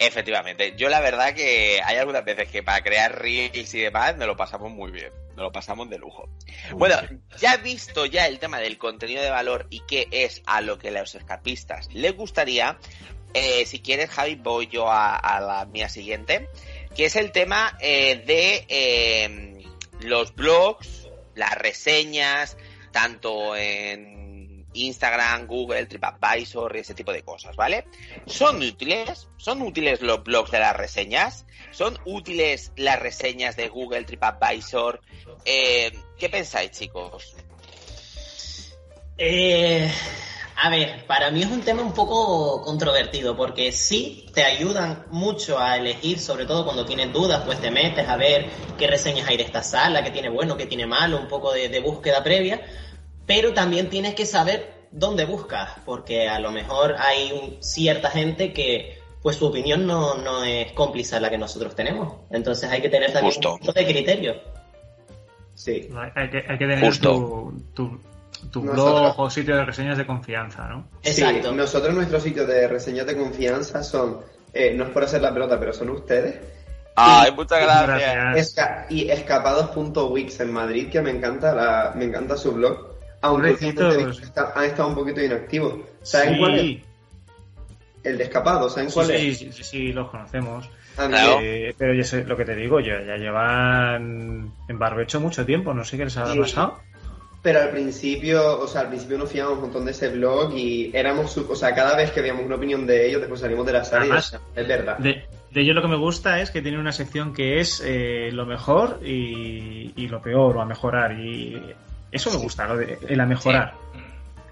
B: Efectivamente, yo la verdad que hay algunas veces que para crear reels y demás me lo pasamos muy bien, me lo pasamos de lujo. Bueno, ya visto ya el tema del contenido de valor y qué es a lo que a los escapistas les gustaría, eh, si quieres Javi voy yo a, a la mía siguiente, que es el tema eh, de eh, los blogs, las reseñas, tanto en Instagram, Google, TripAdvisor y ese tipo de cosas, ¿vale? ¿Son útiles? ¿Son útiles los blogs de las reseñas? ¿Son útiles las reseñas de Google, TripAdvisor? Eh, ¿Qué pensáis, chicos?
A: Eh, a ver, para mí es un tema un poco controvertido porque sí te ayudan mucho a elegir, sobre todo cuando tienes dudas, pues te metes a ver qué reseñas hay de esta sala, qué tiene bueno, qué tiene malo, un poco de, de búsqueda previa, pero también tienes que saber dónde buscas, porque a lo mejor hay un- cierta gente que pues su opinión no, no es cómplice a la que nosotros tenemos, entonces hay que tener también
B: Justo.
A: un poco de criterio.
D: Sí.
C: Hay que, hay que tener
B: Justo.
C: tu, tu- tu
D: Nosotros-
C: blog o sitio de reseñas de confianza, ¿no?
A: Exacto.
D: Sí, nosotros nuestros sitios de reseñas de confianza son, eh, no es por hacer la pelota, pero son ustedes.
B: Ay, muchas
D: y-
B: gracias.
D: Esca- y escapados.wix en Madrid, que me encanta la, me encanta su blog. Aunque
C: Pobrecitos.
D: últimamente está- han estado un poquito inactivos. ¿Saben
C: Sí.
D: cuál es? El de escapados, ¿saben
C: Sí,
D: cuál
C: sí,
D: es?
C: sí, sí, sí, los conocemos.
D: A mí-
B: Claro.
C: Eh, pero yo sé lo que te digo, yo ya llevan en barbecho mucho tiempo, no sé qué les ha
D: Sí.
C: pasado.
D: Pero al principio, o sea, al principio nos fiábamos un montón de ese blog y éramos, o sea, cada vez que veíamos una opinión de ellos, después salimos de la sala y decíamos, es verdad.
C: De, de ello lo que me gusta es que tiene una sección que es eh, lo mejor y, y lo peor o a mejorar. Y eso me gusta, lo de el a mejorar.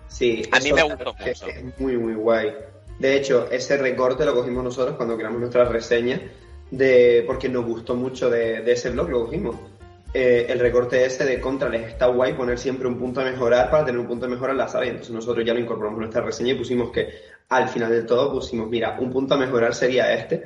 D: Sí,
B: A mí me gustó
D: es,
B: mucho.
D: es muy, muy guay. De hecho, ese recorte lo cogimos nosotros cuando creamos nuestra reseña, de, porque nos gustó mucho de, de ese blog, lo cogimos. Eh, el recorte ese de contra les está guay poner siempre un punto a mejorar para tener un punto a mejorar en la sala y entonces nosotros ya lo incorporamos en nuestra reseña y pusimos que al final del todo pusimos, mira, un punto a mejorar sería este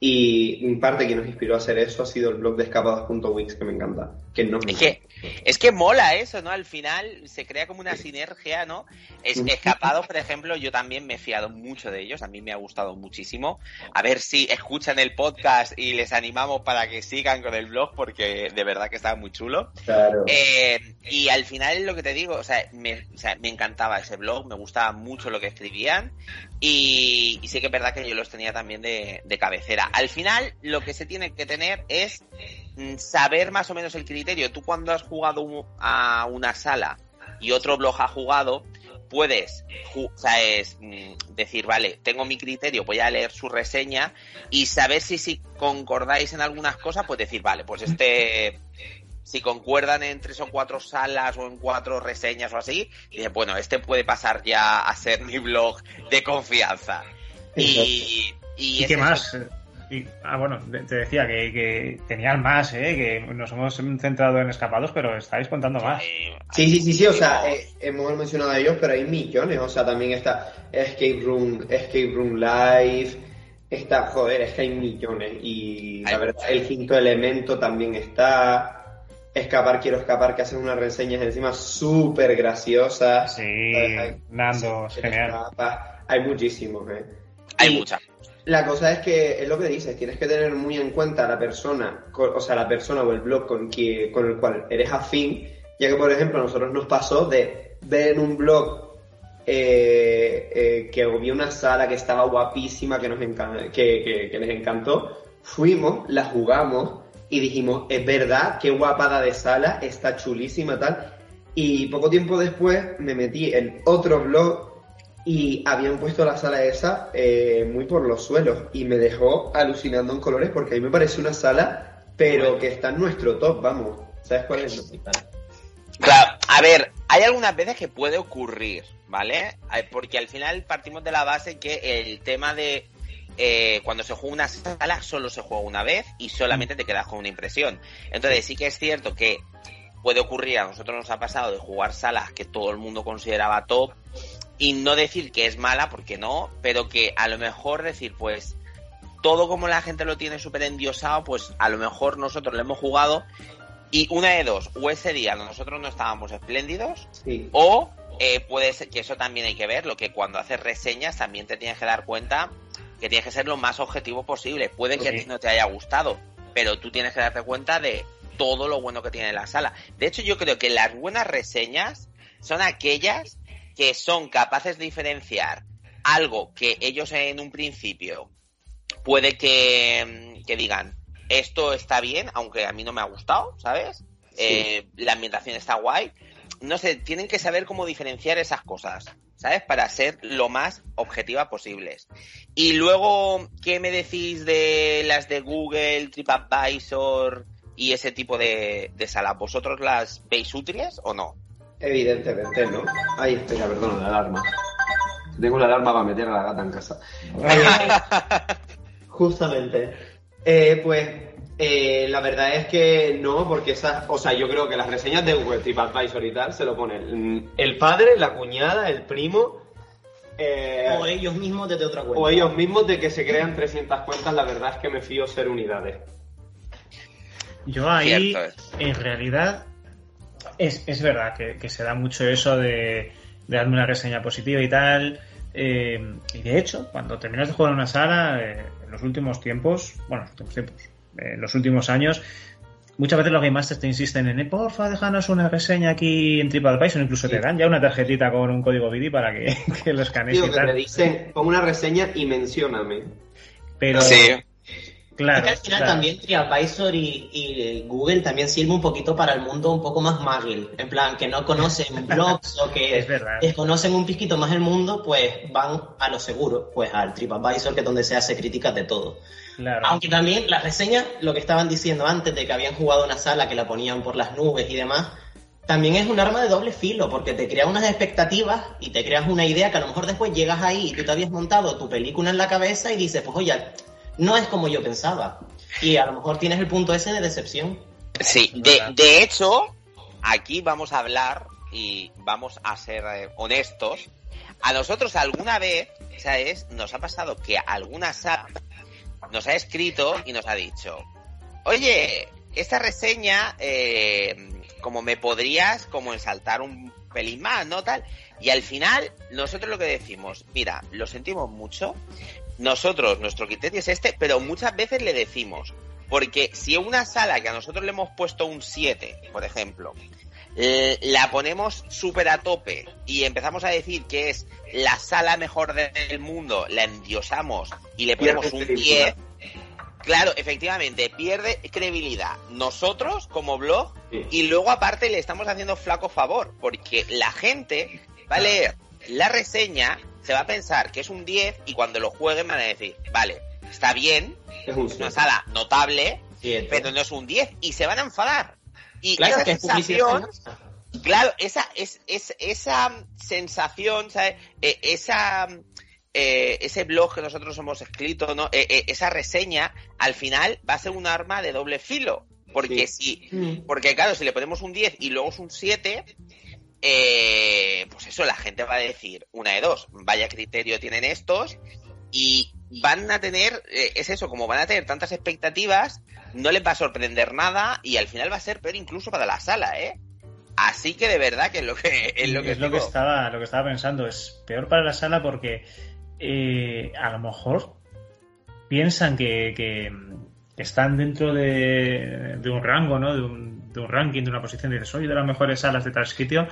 D: y en parte que nos inspiró a hacer eso ha sido el blog de escapados.wix que me encanta. Que no
B: Es que, es que mola eso, ¿no? Al final se crea como una sinergia, ¿no? Es, escapados, por ejemplo, yo también me he fiado mucho de ellos, a mí me ha gustado muchísimo. A ver si escuchan el podcast y les animamos para que sigan con el blog, porque de verdad que está muy chulo.
D: Claro.
B: Eh, y al final lo que te digo, o sea, me, o sea, me encantaba ese blog, me gustaba mucho lo que escribían y, y sí que es verdad que yo los tenía también de, de cabecera. Al final lo que se tiene que tener es saber más o menos el criterio. Tú cuando has jugado un- a una sala y otro blog ha jugado, puedes ju- o sea, es, mm, decir, vale, tengo mi criterio, voy a leer su reseña y saber si, si concordáis en algunas cosas, pues decir, vale, pues este si concuerdan en tres o cuatro salas o en cuatro reseñas o así, dice, bueno, este puede pasar ya a ser mi blog de confianza. Y, y,
C: ¿Y
B: es
C: qué
B: eso.
C: Y- ah, bueno, te decía que, que tenían más, ¿eh? que nos hemos centrado en escapados, pero estáis contando más.
D: Sí, sí, sí, sí, o sea, eh, hemos mencionado a ellos, pero hay millones, o sea, también está Escape Room, Escape Room Live, está, joder, es que hay millones, y la verdad, el quinto elemento también está, Escapar, quiero escapar, que hacen unas reseñas encima súper graciosas.
C: Sí, Nando, genial.
D: escapa, Hay muchísimos, eh.
B: hay muchas.
D: La cosa es que es lo que dices, tienes que tener muy en cuenta a la persona, o sea, la persona o el blog con, que, con el cual eres afín, ya que, por ejemplo, a nosotros nos pasó de ver en un blog eh, eh, que había una sala que estaba guapísima, que, nos encan- que- que les encantó, fuimos, la jugamos y dijimos, es verdad, qué guapada de sala, está chulísima tal. Y poco tiempo después me metí en otro blog y habían puesto la sala esa eh, muy por los suelos y me dejó alucinando en colores porque a mí me parece una sala, pero que está en nuestro top, vamos. ¿Sabes cuál es?
B: Claro, a ver, hay algunas veces que puede ocurrir, ¿vale? Porque al final partimos de la base que el tema de eh, cuando se juega una sala solo se juega una vez y solamente te quedas con una impresión. Entonces sí que es cierto que puede ocurrir, a nosotros nos ha pasado de jugar salas que todo el mundo consideraba top y no decir que es mala, porque no, pero que a lo mejor decir, pues todo como la gente lo tiene súper endiosado, pues a lo mejor nosotros lo hemos jugado y una de dos, o ese día nosotros no estábamos espléndidos,
D: Sí.
B: o eh, puede ser que eso también hay que verlo, que cuando haces reseñas también te tienes que dar cuenta que tienes que ser lo más objetivo posible. Puede que a ti
C: Sí.
B: no te haya gustado, pero tú tienes que darte cuenta de todo lo bueno que tiene la sala. De hecho, yo creo que las buenas reseñas son aquellas que son capaces de diferenciar algo que ellos en un principio puede que, mm, que digan esto está bien, aunque a mí no me ha gustado, ¿sabes? Eh, la ambientación está guay. No sé, tienen que saber cómo diferenciar esas cosas, ¿sabes? Para ser lo más objetivas posibles. Y luego, ¿qué me decís de las de Google, TripAdvisor y ese tipo de, de salas? ¿Vosotros las veis útiles o no?
D: Evidentemente, ¿no? Ay, espera, perdona, la alarma. Tengo la alarma para meter a la gata en casa. Justamente. Eh, pues eh, la verdad es que no, porque esas, o sea, yo creo que las reseñas de Google TripAdvisor y tal se lo ponen el padre, la cuñada, el primo, eh,
A: O ellos mismos desde otra cuenta.
D: o ellos mismos de que se crean 300 cuentas, la verdad es que me fío ser unidades.
C: Yo ahí,
B: Cierto
C: en realidad, Es, es verdad que, que se da mucho eso de, de darme una reseña positiva y tal. eh, y de hecho, cuando terminas de jugar en una sala, eh, en los últimos tiempos, bueno, en los últimos tiempos, eh, en los últimos años, muchas veces los Game Masters te insisten en, eh, porfa, déjanos una reseña aquí en TripAdvisor, incluso te dan ya una tarjetita con un código BD para que, que lo escanees
D: Digo
C: y
D: que te
C: tal.
D: dicen, pon una reseña y mencióname.
C: Pero,
B: Sí.
C: Claro,
A: es que al final
C: claro.
A: también TripAdvisor y, y Google también sirve un poquito para el mundo un poco más magil. En plan, que no conocen blogs o que desconocen un poquito más el mundo, pues van a lo seguro, pues al TripAdvisor, que es donde se hace críticas de todo.
C: Claro.
A: Aunque también las reseñas, lo que estaban diciendo antes de que habían jugado una sala que la ponían por las nubes y demás, también es un arma de doble filo, porque te crea unas expectativas y te creas una idea que a lo mejor después llegas ahí y tú te habías montado tu película en la cabeza y dices, pues oye, no es como yo pensaba. Y a lo mejor tienes el punto ese de decepción.
B: Sí, de, de hecho, aquí vamos a hablar y vamos a ser eh, honestos. A nosotros alguna vez, ¿sabes? Nos ha pasado que alguna sala nos ha escrito y nos ha dicho, oye, esta reseña, eh, como me podrías como ensaltar un pelín más, ¿no? Tal. Y al final, nosotros lo que decimos, mira, lo sentimos mucho, nosotros, nuestro criterio es este, pero muchas veces le decimos, porque si una sala que a nosotros le hemos puesto un 7, por ejemplo, eh, la ponemos súper a tope y empezamos a decir que es la sala mejor del mundo, la endiosamos y le ponemos un
D: credibilidad.
B: 10, claro, efectivamente, pierde credibilidad nosotros como blog
D: Sí.
B: y luego aparte le estamos haciendo flaco favor, porque la gente va a leer la reseña, se va a pensar que es un 10 y cuando lo jueguen van a decir, vale, está bien,
D: Es un
B: es una
D: sí.
B: sala notable,
A: Sí,
B: pero no es un 10 y se van a enfadar. Y
A: claro,
B: esa
A: que es publicidad
B: sensación, claro, esa es, es esa sensación, ¿sabes? Eh, esa eh, ese blog que nosotros hemos escrito, ¿no? Eh, eh, esa reseña, al final va a ser un arma de doble filo, porque si
A: Mm.
B: porque claro, si le ponemos un 10 y luego es un 7, eh, pues eso, la gente va a decir una de dos, vaya criterio tienen estos y van a tener, eh, es eso, como van a tener tantas expectativas, no les va a sorprender nada y al final va a ser peor incluso para la sala, ¿eh? Así que de verdad que es lo que es lo que,
C: es lo que estaba lo que estaba pensando es peor para la sala porque eh, a lo mejor piensan que, que- que están dentro de, de un rango no de un, de un ranking de una posición dices soy de las mejores salas de tal sitio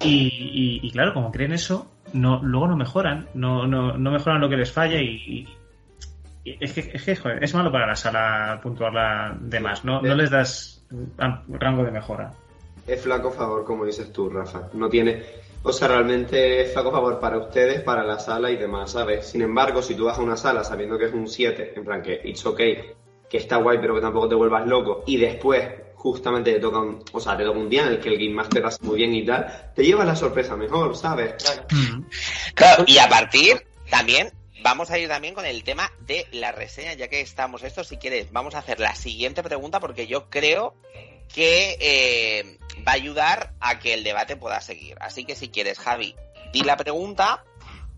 C: y, y- y claro como creen eso no luego no mejoran no, no, no mejoran lo que les falla y, y- y es que, es, que, joder, es malo para la sala puntuarla de más no, no les das rango de mejora
D: Es flaco favor, como dices tú, Rafa. No tiene. O sea, realmente es flaco favor para ustedes, para la sala y demás, ¿sabes? Sin embargo, si tú vas a una sala sabiendo que es un 7, en plan que it's okay, que está guay, pero que tampoco te vuelvas loco, y después justamente te toca un, o sea, te toca un día en el que el Game Master hace muy bien y tal, te llevas la sorpresa mejor, ¿sabes?
A: Claro.
B: Claro, y a partir también vamos a ir también con el tema de la reseña, ya que estamos esto, si quieres, vamos a hacer la siguiente pregunta porque yo creo que eh, va a ayudar a que el debate pueda seguir. Así que si quieres, Javi, di la pregunta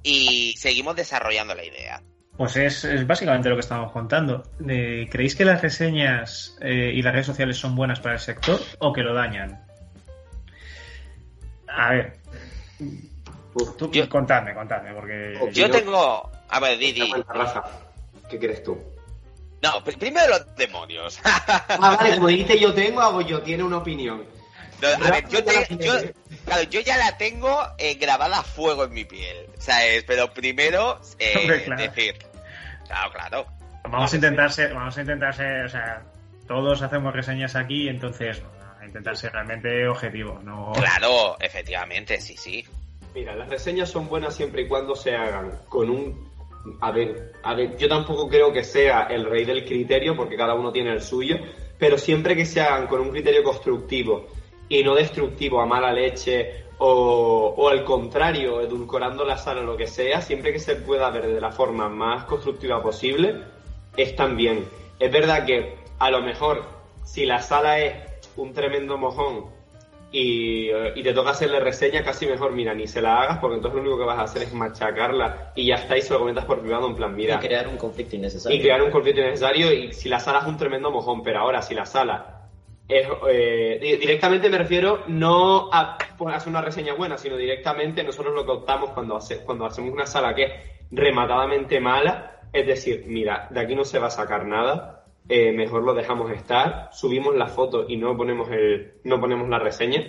B: y seguimos desarrollando la idea.
C: Pues es, es básicamente lo que estamos contando. Eh, ¿Creéis que las reseñas eh, y las redes sociales son buenas para el sector o que lo dañan? A ver,
D: Uf,
C: tú,
B: Yo-
C: contadme, contadme, porque
B: Yo tengo... A ver, Didi.
D: ¿qué crees tú?
B: No, pr- primero los demonios.
D: Ah, vale, como dijiste yo tengo, hago yo, tiene una opinión.
B: No, a ver, yo, te- yo, claro, yo ya la tengo eh, grabada a fuego en mi piel, ¿sabes? Pero primero eh,
C: Hombre, claro.
B: decir, claro, claro.
C: vamos a intentar ser, vamos a intentar ser, o sea, todos hacemos reseñas aquí, entonces a intentar ser realmente objetivos, no
B: Claro, efectivamente, sí, sí.
D: Mira, las reseñas son buenas siempre y cuando se hagan con un... A ver, a ver, yo tampoco creo que sea el rey del criterio, porque cada uno tiene el suyo, pero siempre que se hagan con un criterio constructivo y no destructivo a mala leche o, o al contrario, edulcorando la sala o lo que sea, siempre que se pueda ver de la forma más constructiva posible, están bien. Es verdad que a lo mejor si la sala es un tremendo mojón y, y te toca hacerle reseña, casi mejor, mira, ni se la hagas, porque entonces lo único que vas a hacer es machacarla y ya está, y se lo comentas por privado, en plan, mira,
A: Y crear un conflicto innecesario.
D: y crear un conflicto innecesario, y si la sala es un tremendo mojón, pero ahora si la sala eh, di- directamente me refiero no a pues, hacer una reseña buena, sino directamente nosotros lo que optamos cuando, cuando hacemos una sala que es rematadamente mala, es decir, mira, de aquí no se va a sacar nada, eh, mejor lo dejamos estar, subimos la foto y no ponemos, el, no ponemos la reseña,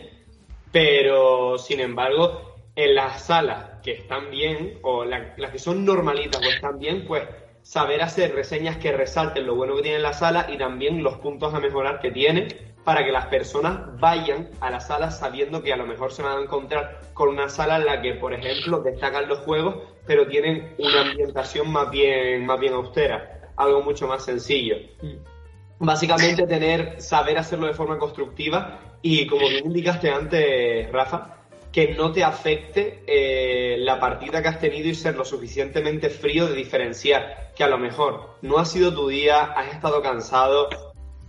D: pero sin embargo, en las salas que están bien, o la- las que son normalitas o están bien, pues saber hacer reseñas que resalten lo bueno que tiene la sala y también los puntos a mejorar que tiene para que las personas vayan a la sala sabiendo que a lo mejor se van a encontrar con una sala en la que, por ejemplo, destacan los juegos, pero tienen una ambientación más bien, más bien austera, algo mucho más sencillo. Básicamente tener, saber hacerlo de forma constructiva y como bien indicaste antes, Rafa, que no te afecte eh, la partida que has tenido y ser lo suficientemente frío de diferenciar que a lo mejor no ha sido tu día, has estado cansado,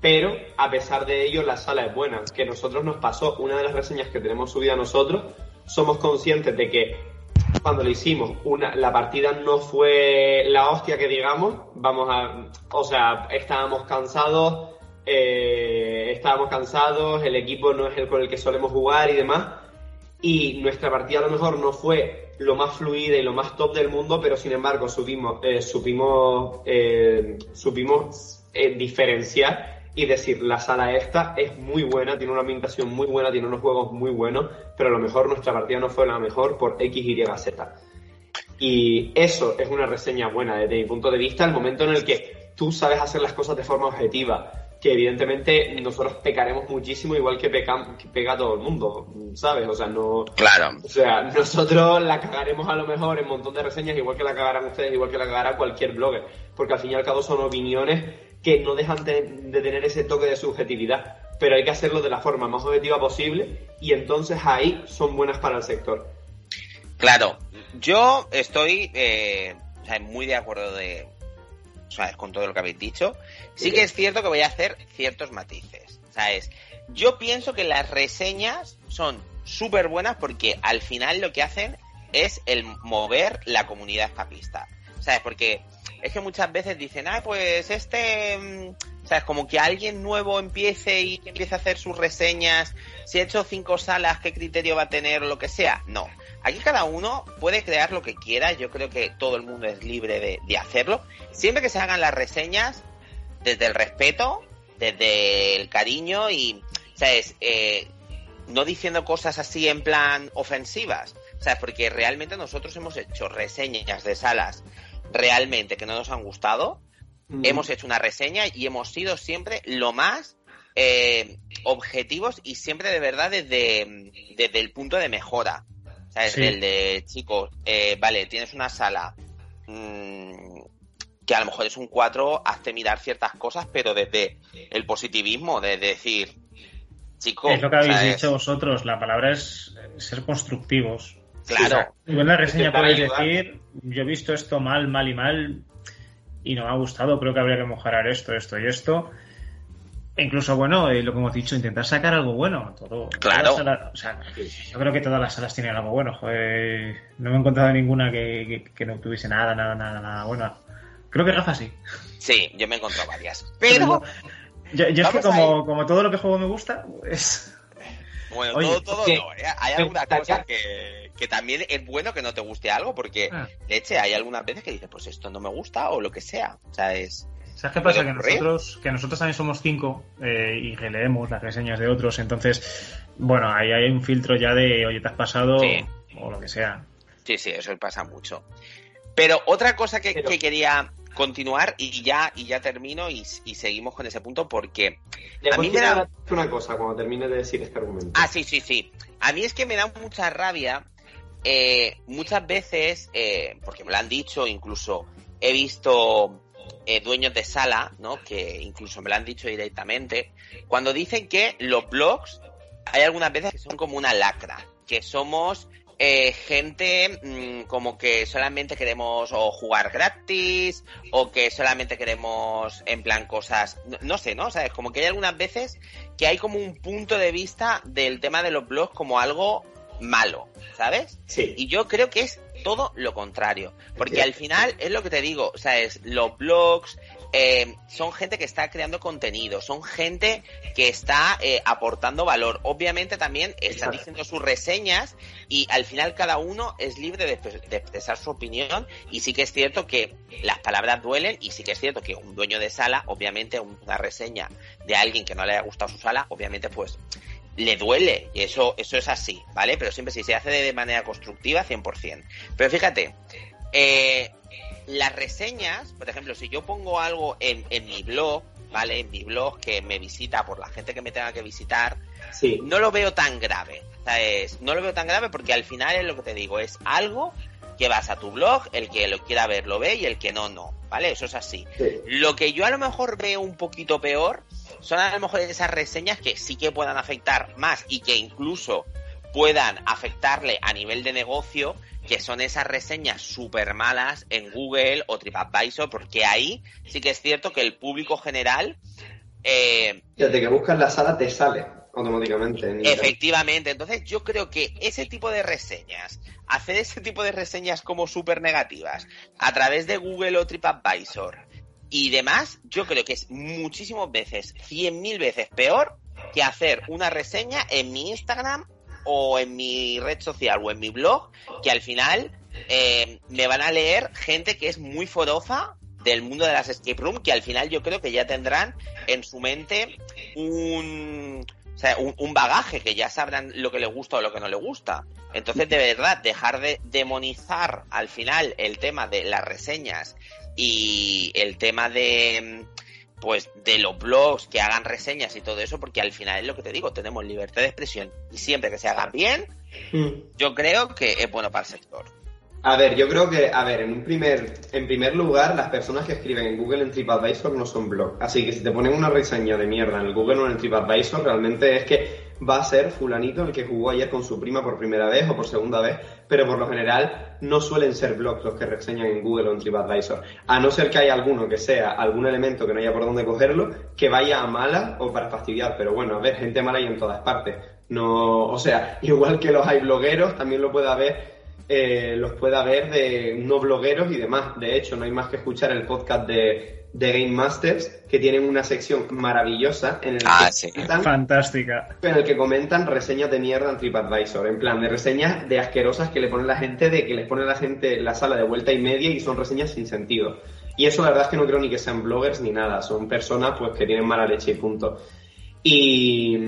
D: pero a pesar de ello la sala es buena. Que nosotros nos pasó, una de las reseñas que tenemos subida nosotros, somos conscientes de que cuando lo hicimos, una, la partida no fue la hostia que digamos, vamos a, o sea, estábamos cansados, eh, estábamos cansados, el equipo no es el con el que solemos jugar y demás, y nuestra partida a lo mejor no fue lo más fluida y lo más top del mundo, pero sin embargo supimos, eh, supimos, eh, supimos eh, diferenciar y decir, la sala esta es muy buena, tiene una ambientación muy buena, tiene unos juegos muy buenos, pero a lo mejor nuestra partida no fue la mejor por X, Y, Z. Y eso es una reseña buena desde mi punto de vista, el momento en el que tú sabes hacer las cosas de forma objetiva, que evidentemente nosotros pecaremos muchísimo igual que, pecam- que pega todo el mundo, ¿sabes? O sea, no...
B: Claro.
D: O sea, nosotros la cagaremos a lo mejor en un montón de reseñas, igual que la cagarán ustedes, igual que la cagará cualquier blogger, porque al fin y al cabo son opiniones que no dejan de, de tener ese toque de subjetividad, pero hay que hacerlo de la forma más objetiva posible y entonces ahí son buenas para el sector.
B: Claro, yo estoy eh, muy de acuerdo de, ¿sabes? con todo lo que habéis dicho. Sí que es cierto que voy a hacer ciertos matices. ¿Sabes? Yo pienso que las reseñas son súper buenas porque al final lo que hacen es el mover la comunidad escapista. ¿Sabes? Porque es que muchas veces dicen, ah, pues este, mm, ¿sabes? Como que alguien nuevo empiece y empiece a hacer sus reseñas, si he hecho cinco salas, ¿qué criterio va a tener o lo que sea? No. Aquí cada uno puede crear lo que quiera, yo creo que todo el mundo es libre de, de hacerlo, siempre que se hagan las reseñas desde el respeto, desde el cariño y, ¿sabes? Eh, no diciendo cosas así en plan ofensivas, ¿sabes? Porque realmente nosotros hemos hecho reseñas de salas realmente que no nos han gustado, hemos hecho una reseña y hemos sido siempre lo más eh, objetivos y siempre de verdad desde, desde el punto de mejora. ¿Sabes?
C: Sí.
B: Del de, chicos, eh, vale, tienes una sala mm, que a lo mejor es un 4, hazte mirar ciertas cosas, pero desde el positivismo, de decir, chicos,
C: Es lo que habéis
B: ¿sabes?
C: dicho vosotros, la palabra es eh, ser constructivos.
B: Claro,
C: Tú en la reseña podéis
D: ayudar.
C: decir, yo he visto esto mal, mal y mal, y no me ha gustado, creo que habría que mejorar esto, esto y esto. E incluso, bueno, eh, lo que hemos dicho, intentar sacar algo bueno. Todo,
B: Claro.
C: salas- o sea, yo creo que todas las salas tienen algo bueno. joder. no me he encontrado ninguna que, que- que no tuviese nada, nada, nada, nada bueno. Creo que Rafa sí.
B: sí, yo me he encontrado varias. Pero,
C: Yo, yo es que como, como todo lo que juego me gusta, pues...
B: bueno,
C: Oye,
B: todo, todo
D: que-
B: no, ¿eh? Hay alguna cosa que, que también es bueno que no te guste algo, porque,
C: Ah.
B: de hecho, hay algunas veces que dices, pues esto no me gusta o lo que sea. O sea, es...
C: ¿Sabes qué pasa?
B: ¿Puede
C: Que nosotros, que nosotros también somos cinco eh, y que leemos las reseñas de otros, entonces, bueno, ahí hay un filtro ya de, oye, te has pasado
B: Sí.
C: o lo que sea.
B: Sí, sí, eso pasa mucho. Pero otra cosa que,
D: Pero-
B: que quería continuar y ya, y ya termino y, y seguimos con ese punto porque...
D: Le
B: A mí me da-
D: una cosa cuando termine de decir este argumento.
B: Ah, sí, sí, sí. A mí es que me da mucha rabia eh, muchas veces, eh, porque me lo han dicho, incluso he visto eh, dueños de sala, ¿no? Que incluso me lo han dicho directamente, cuando dicen que los blogs hay algunas veces que son como una lacra, que somos eh, gente mm, como que solamente queremos o jugar gratis o que solamente queremos en plan cosas, no, no sé, ¿no? ¿Sabes? Como que hay algunas veces que hay como un punto de vista del tema de los blogs como algo malo, ¿sabes?
D: Sí.
B: Y yo creo que es todo lo contrario. Porque al final es lo que te digo, o sea, es los blogs, eh, son gente que está creando contenido, son gente que está eh, aportando valor. Obviamente también están diciendo sus reseñas y al final cada uno es libre de, de, expresar su opinión y sí que es cierto que las palabras duelen y sí que es cierto que un dueño de sala, obviamente una reseña de alguien que no le haya gustado su sala, obviamente pues le duele, y eso, eso es así, ¿vale? Pero siempre si se hace de manera constructiva, 100%. Pero fíjate, eh, las reseñas, por ejemplo, si yo pongo algo en, en mi blog, ¿vale? En mi blog que me visita por la gente que me tenga que visitar, sí. no lo veo tan grave. ¿sabes? No lo veo tan grave porque al final es lo que te digo, es algo que vas a tu blog, el que lo quiera ver lo ve y el que no, no. ¿Vale? Eso es así. Lo que yo a lo mejor veo un poquito peor son a lo mejor esas reseñas que sí que puedan afectar más y que incluso puedan afectarle a nivel de negocio que son esas reseñas súper malas en Google o TripAdvisor, porque ahí sí que es cierto que el público general...
D: Eh, Desde que buscas la sala te sale automáticamente.
B: Efectivamente, entonces yo creo que ese tipo de reseñas, hacer ese tipo de reseñas como súper negativas a través de Google o TripAdvisor y demás, yo creo que es muchísimas veces, cien mil veces peor que hacer una reseña en mi Instagram o en mi red social o en mi blog, que al final eh, me van a leer gente que es muy forofa del mundo de las escape room, que al final yo creo que ya tendrán en su mente un, o sea, un, bagaje, que ya sabrán lo que les gusta o lo que no les gusta. Entonces, de verdad, dejar de demonizar al final el tema de las reseñas y el tema de pues de los blogs que hagan reseñas y todo eso, porque al final es lo que te digo, tenemos libertad de expresión y siempre que se hagan bien, hmm. yo creo que es bueno para el sector.
D: A ver, yo creo que, a ver, en un primer, en primer lugar, las personas que escriben en Google en TripAdvisor no son blogs. Así que si te ponen una reseña de mierda en el Google o en el TripAdvisor, realmente es que va a ser fulanito el que jugó ayer con su prima por primera vez o por segunda vez, pero por lo general no suelen ser blogs los que reseñan en Google o en TripAdvisor. A no ser que haya alguno que sea algún elemento que no haya por dónde cogerlo, que vaya a mala o para fastidiar. Pero bueno, a ver, gente mala hay en todas partes. No, o sea, igual que los hay blogueros, también lo puede haber eh, los pueda ver de no blogueros y demás. De hecho, no hay más que escuchar el podcast de, de Game Masters, que tienen una sección maravillosa en el
B: ah,
C: que comentan, fantástica.
D: En el que comentan reseñas de mierda en TripAdvisor, en plan de reseñas de asquerosas que le pone la gente, de que les pone la gente la sala de vuelta y media y son reseñas sin sentido. Y eso la verdad es que no creo ni que sean bloggers ni nada, son personas pues que tienen mala leche y punto. Y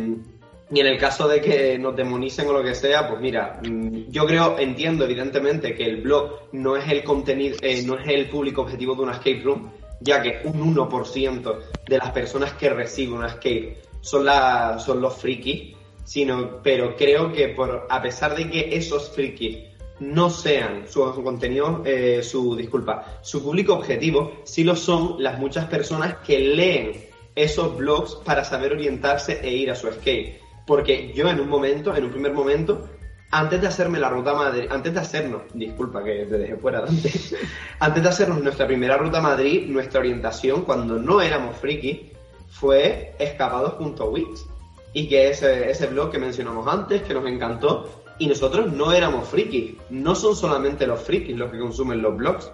D: y en el caso de que nos demonicen o lo que sea, pues mira, mm, yo creo, entiendo evidentemente que el blog no es el contenido, eh, no es el público objetivo de una escape room, ya que un 1% de las personas que reciben una escape son, la, son los frikis, sino, pero creo que por, a pesar de que esos frikis no sean su, contenido, eh, su, disculpa, su público objetivo, sí lo son las muchas personas que leen esos blogs para saber orientarse e ir a su escape. Porque yo en un momento, en un primer momento, antes de hacerme la ruta Madrid, antes de hacernos, disculpa que te dejé fuera antes, antes de hacernos nuestra primera ruta Madrid, nuestra orientación cuando no éramos friki fue escapados.wix y que ese, ese blog que mencionamos antes, que nos encantó, y nosotros no éramos frikis, no son solamente los frikis los que consumen los blogs,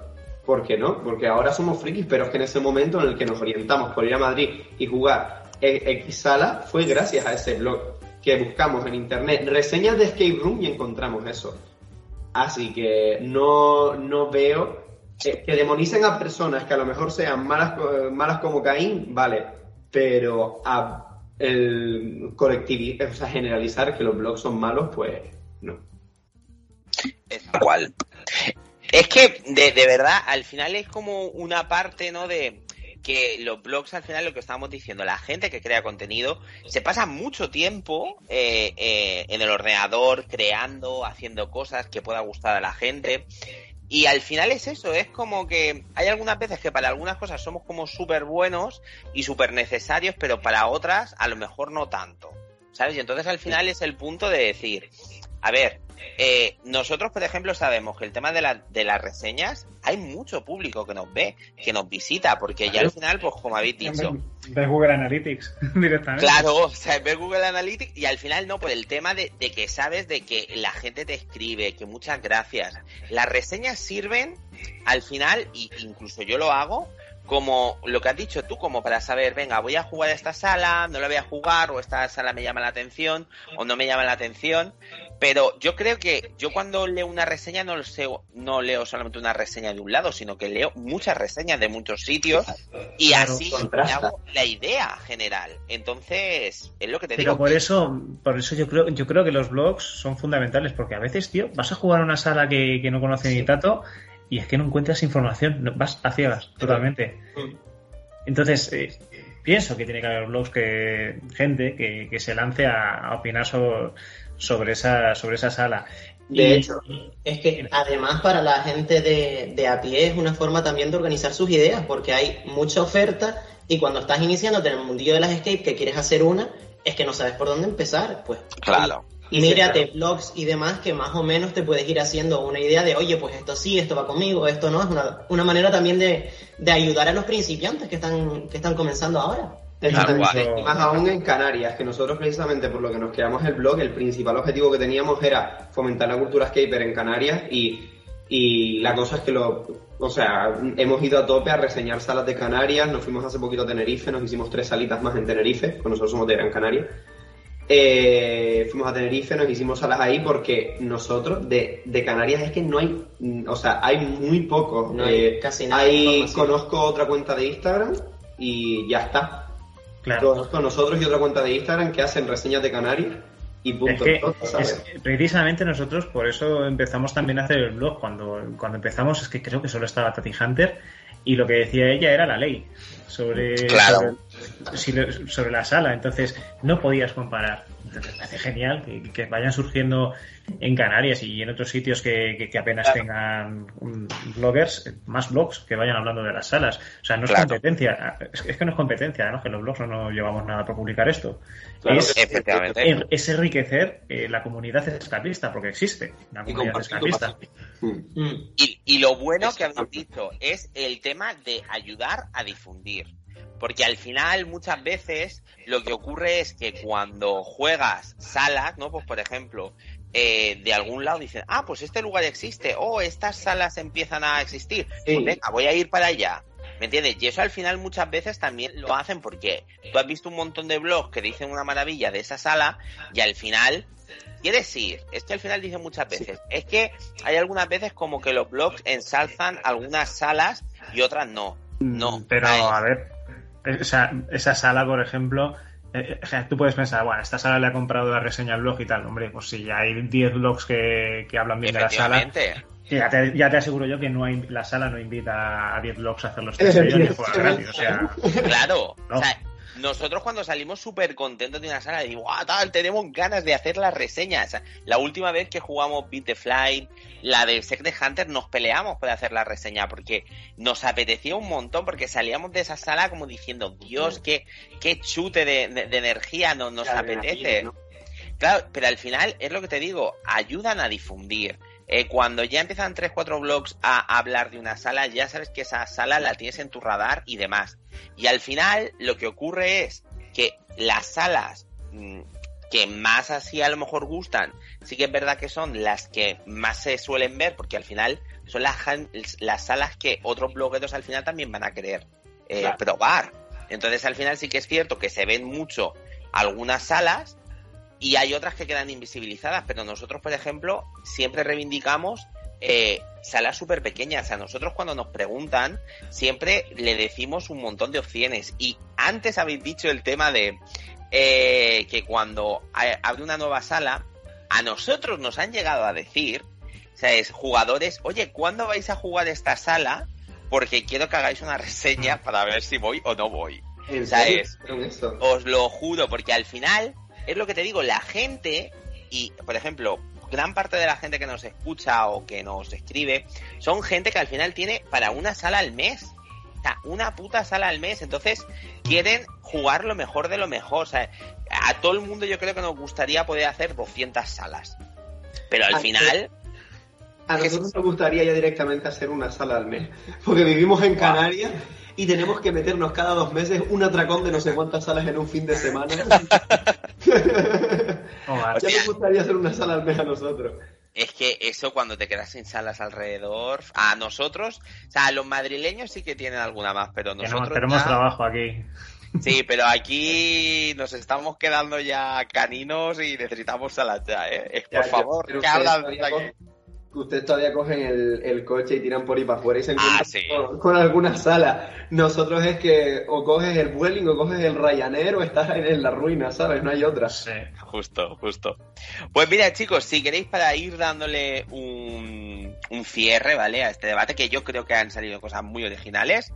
D: ¿por qué no? Porque ahora somos frikis, pero es que en ese momento en el que nos orientamos por ir a Madrid y jugar X sala fue gracias a ese blog que buscamos en internet reseñas de escape room y encontramos eso. Así que no, no veo que, demonicen a personas que a lo mejor sean malas, malas como Caín, vale, pero a el generalizar que los blogs son malos, pues no.
B: Es que, de, de verdad, al final es como una parte, ¿no? De, que los blogs al final lo que estábamos diciendo, la gente que crea contenido se pasa mucho tiempo eh, eh, en el ordenador creando, haciendo cosas que pueda gustar a la gente. Y al final es eso, es como que hay algunas veces que para algunas cosas somos como súper buenos y súper necesarios, pero para otras a lo mejor no tanto. ¿Sabes? Y entonces al final es el punto de decir, a ver, eh, nosotros, por ejemplo, sabemos que el tema de, la, de las reseñas, hay mucho público que nos ve, que nos visita, porque ya al final, pues como habéis dicho...
C: Ve Google Analytics directamente.
B: Claro, o sea, ve Google Analytics y al final no, por el tema de, de que sabes de que la gente te escribe, que muchas gracias. Las reseñas sirven al final, y incluso yo lo hago, como lo que has dicho tú, como para saber, venga, voy a jugar a esta sala, no la voy a jugar, o esta sala me llama la atención, o no me llama la atención. Pero yo creo que yo cuando leo una reseña no, sé, no leo solamente una reseña de un lado, sino que leo muchas reseñas de muchos sitios y así me hago la idea general. Entonces, es lo que te
C: Pero
B: digo.
C: por eso, por eso yo creo, yo creo que los blogs son fundamentales, porque a veces, tío, vas a jugar a una sala que, que no conoce ni tato y es que no encuentras información, no- vas a ciegas, totalmente.
A: Mm.
C: Entonces, eh, pienso que tiene que haber blogs que gente que, que se lance a, a opinar sobre, sobre esa sobre esa sala.
D: De
C: Y-
D: hecho,
A: Es que además para la gente de, de a pie es una forma también de organizar sus ideas, porque hay mucha oferta y cuando estás iniciándote en el mundillo de las escape que quieres hacer una, es que no sabes por dónde empezar, pues.
B: Claro.
A: Y mírate blogs y demás que más o menos te puedes ir haciendo una idea de, oye, pues esto sí, esto va conmigo, esto no. Es una, una manera también de, de ayudar a los principiantes que están, que están comenzando ahora.
D: Exactamente. Y más aún en Canarias, que nosotros precisamente por lo que nos creamos el blog, el principal objetivo que teníamos era fomentar la cultura skater en Canarias y, y la cosa es que lo, o sea, hemos ido a tope a reseñar salas de Canarias, nos fuimos hace poquito a Tenerife, nos hicimos tres salitas más en Tenerife, pues nosotros somos de Gran Canaria. Eh, fuimos a Tenerife, nos hicimos salas ahí porque nosotros de, de Canarias es que no hay, o sea, hay muy poco.
A: No hay
D: Eh,
A: casi nada
D: hay- conozco otra cuenta de Instagram y ya está.
C: claro.
D: Conozco nosotros y otra cuenta de Instagram que hacen reseñas de Canarias y
C: Es
D: punto.
C: que es- precisamente nosotros por eso empezamos también a hacer el blog. Cuando, cuando empezamos es que creo que solo estaba Tati Hunter y lo que decía ella era la ley sobre,
B: Claro.
C: Sobre la sala. Entonces no podías comparar. Entonces me parece genial que, que vayan surgiendo en Canarias y en otros sitios que, que- que apenas tengan mm, bloggers, más blogs que vayan hablando de las salas. O sea, no es
B: Claro.
C: competencia. Es, es que no es competencia, ¿no? Que los blogs no, nos llevamos nada por publicar esto.
D: Claro
C: es, enriquecer eh, la comunidad escapista, porque existe una comunidad escapista.
B: Y, y lo bueno que habéis dicho es el tema de ayudar a difundir. Porque al final, muchas veces, lo que ocurre es que cuando juegas salas, ¿no? Pues por ejemplo, eh, de algún lado dicen, ah, pues este lugar existe, o estas salas empiezan a existir,
D: Sí.
B: pues venga, voy a ir para allá. ¿Me entiendes? Y eso al final muchas veces también lo hacen porque tú has visto un montón de blogs que dicen una maravilla de esa sala y al final quieres ir. Es que al final dicen muchas veces. Es que hay algunas veces como que los blogs ensalzan algunas salas y otras no. No.
C: Pero, a ver, esa, esa sala, por ejemplo, eh, sea, tú puedes pensar, bueno, esta sala le ha comprado la reseña al blog y tal. Hombre, pues si hay 10 blogs que, que hablan bien de la sala, ya te, ya te aseguro yo que no hay, la sala no invita a 10 blogs a hacer los test ni jugar gratis. O sea,
B: Claro.
C: No.
B: O sea, nosotros cuando salimos súper contentos de una sala, decimos, ¡guau, tal! Tenemos ganas de hacer las reseñas. La última vez que jugamos Beat the Fly, la de Secret Hunter, nos peleamos por hacer la reseña porque nos apetecía un montón porque salíamos de esa sala como diciendo, Dios, qué, qué chute de, de- de energía nos, nos apetece. Claro, pero al final es lo que te digo, ayudan a difundir. Eh, cuando ya empiezan 3, 4 blogs a hablar de una sala, ya sabes que esa sala la tienes en tu radar y demás. Y al final lo que ocurre es que las salas mm, que más así a lo mejor gustan, sí que es verdad que son las que más se suelen ver, porque al final son las, las salas que otros blogueros al final también van a querer eh,
D: Claro.
B: probar. Entonces al final sí que es cierto que se ven mucho algunas salas y hay otras que quedan invisibilizadas, pero nosotros, por ejemplo, siempre reivindicamos eh, salas súper pequeñas. A nosotros cuando nos preguntan, siempre le decimos un montón de opciones. Y antes habéis dicho el tema de eh, que cuando abre una nueva sala, a nosotros nos han llegado a decir, o sea, es jugadores, oye, ¿cuándo vais a jugar esta sala? Porque quiero que hagáis una reseña para ver si voy o no voy.
D: ¿En
B: O sea,
D: serio?
B: es-
D: ¿Hicieron eso?
B: Os lo juro, porque al final, es lo que te digo, la gente, y por ejemplo, gran parte de la gente que nos escucha o que nos escribe, son gente que al final tiene para una sala al mes. O sea, una puta sala al mes. Entonces, quieren jugar lo mejor de lo mejor. O sea, a todo el mundo yo creo que nos gustaría poder hacer 200 salas. Pero al final,
D: A nosotros nos gustaría ya directamente hacer una sala al mes, porque vivimos en Canarias y tenemos que meternos cada dos meses un atracón de no sé cuántas salas en un fin de semana. Ya nos gustaría hacer una sala al mes a nosotros.
B: es que eso cuando te quedas sin salas alrededor, a nosotros, o sea, los madrileños sí que tienen alguna más, pero nosotros.
C: tenemos trabajo aquí.
B: Sí, pero aquí nos estamos quedando ya caninos y necesitamos salas ya, ¿eh? Por favor, que hablan
E: ustedes todavía cogen el, coche y tiran por ahí para afuera y se encuentran ah, con, alguna sala. Nosotros es que o coges el Vueling o coges el Ryanair o estás en la ruina, ¿sabes? No hay otra.
B: Sí, justo, justo. Pues mira, chicos, si queréis para ir dándole un, un cierre, ¿vale? A este debate, que yo creo que han salido cosas muy originales,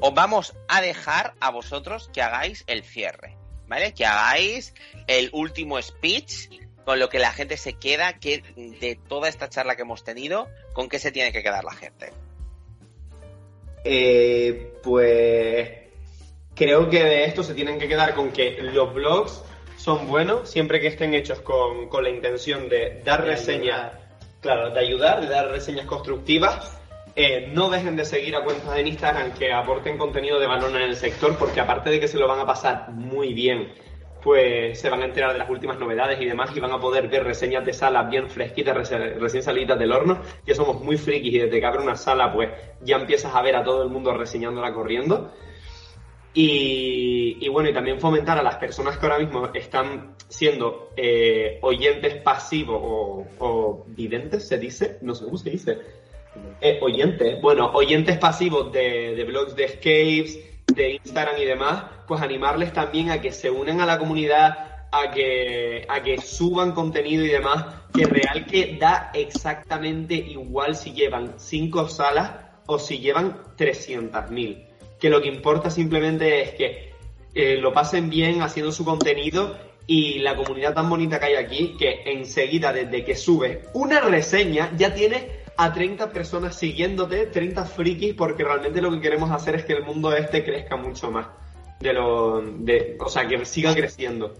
B: os vamos a dejar a vosotros que hagáis el cierre. ¿Vale? Que hagáis el último speech con lo que la gente se queda, que de toda esta charla que hemos tenido, ¿con qué se tiene que quedar la gente?
D: Eh, pues creo que de esto se tienen que quedar con que los blogs son buenos siempre que estén hechos con, la intención de dar reseñas, claro, de ayudar, de dar reseñas constructivas. Eh, no dejen de seguir a cuentas en Instagram que aporten contenido de valor en el sector, porque aparte de que se lo van a pasar muy bien pues se van a enterar de las últimas novedades y demás y van a poder ver reseñas de sala bien fresquitas, recién salidas del horno, que somos muy frikis y desde que abre una sala pues ya empiezas a ver a todo el mundo reseñándola corriendo. Y, bueno, y también fomentar a las personas que ahora mismo están siendo eh, oyentes pasivos o, videntes, se dice, no sé cómo se dice, eh, oyentes, bueno, oyentes pasivos de, de blogs de escapes, de Instagram y demás, pues animarles también a que se unan a la comunidad, a que, a que suban contenido y demás, que real que da exactamente igual si llevan cinco salas o si llevan 300.000. Que lo que importa simplemente es que eh, lo pasen bien haciendo su contenido y la comunidad tan bonita que hay aquí, que enseguida desde que sube una reseña ya tiene a 30 personas siguiéndote, 30 frikis, porque realmente lo que queremos hacer es que el mundo este crezca mucho más. De lo, de, o sea, que siga creciendo.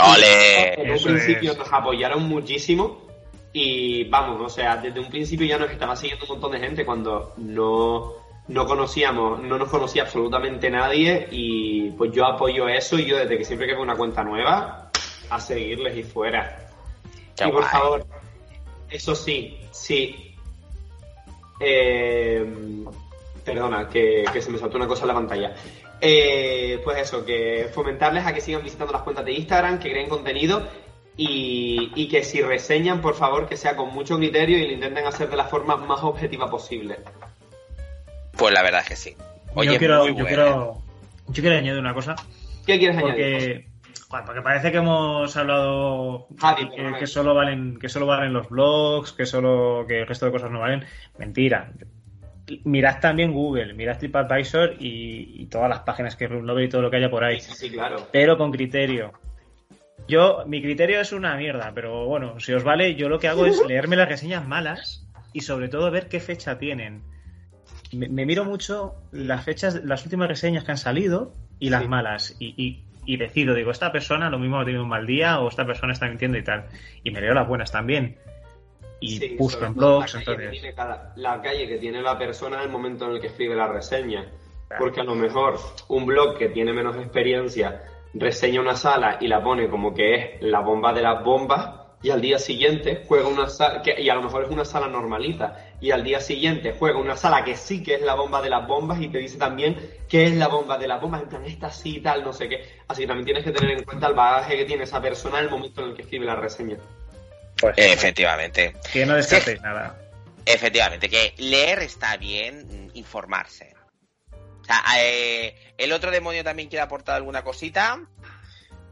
B: ¡Ole!
D: En un principio nos apoyaron muchísimo y vamos, o sea, desde un principio ya nos estaba siguiendo un montón de gente cuando no, no conocíamos, no nos conocía absolutamente nadie y pues yo apoyo eso y yo desde que siempre que veo una cuenta nueva, a seguirles y fuera. y por favor, eso sí, sí. Eh, perdona, que, se me saltó una cosa en la pantalla. Eh, pues eso, que fomentarles a que sigan visitando las cuentas de Instagram, que creen contenido y, que si reseñan, por favor, que sea con mucho criterio y lo intenten hacer de la forma más objetiva posible.
B: Pues la verdad es que sí.
C: Oye, yo quiero, yo quiero, yo quiero añadir una cosa.
D: ¿Qué quieres añadir?
C: Porque parece que hemos hablado que, solo valen que solo valen los blogs, que solo que el resto de cosas no valen. Mentira. Mirad también Google, mirad TripAdvisor y, y todas las páginas que Roomlover y todo lo que haya por ahí.
D: Sí, claro.
C: Pero con criterio. Yo, mi criterio es una mierda, pero bueno, si os vale, yo lo que hago es leerme las reseñas malas y sobre todo ver qué fecha tienen. Me, miro mucho las fechas, las últimas reseñas que han salido y las malas. y y decido, digo, esta persona lo mismo ha tenido un mal día o esta persona está mintiendo y tal. Y me leo las buenas también. Y busco en blogs,
D: la la calle que tiene la persona en el momento en el que escribe la reseña. Porque a lo mejor un blog que tiene menos experiencia reseña una sala y la pone como que es la bomba de las bombas y al día siguiente juega una sala, que, y a lo mejor es una sala normalita, y al día siguiente juega una sala que sí que es la bomba de las bombas y te dice también que es la bomba de las bombas, en plan, esta sí y tal, no sé qué. Así que también tienes que tener en cuenta el bagaje que tiene esa persona en el momento en el que escribe la reseña.
B: Pues, Efectivamente.
C: Que no descartéis nada.
B: Efectivamente, que leer está bien, informarse. O sea, eh, el otro demonio también quiere aportar alguna cosita.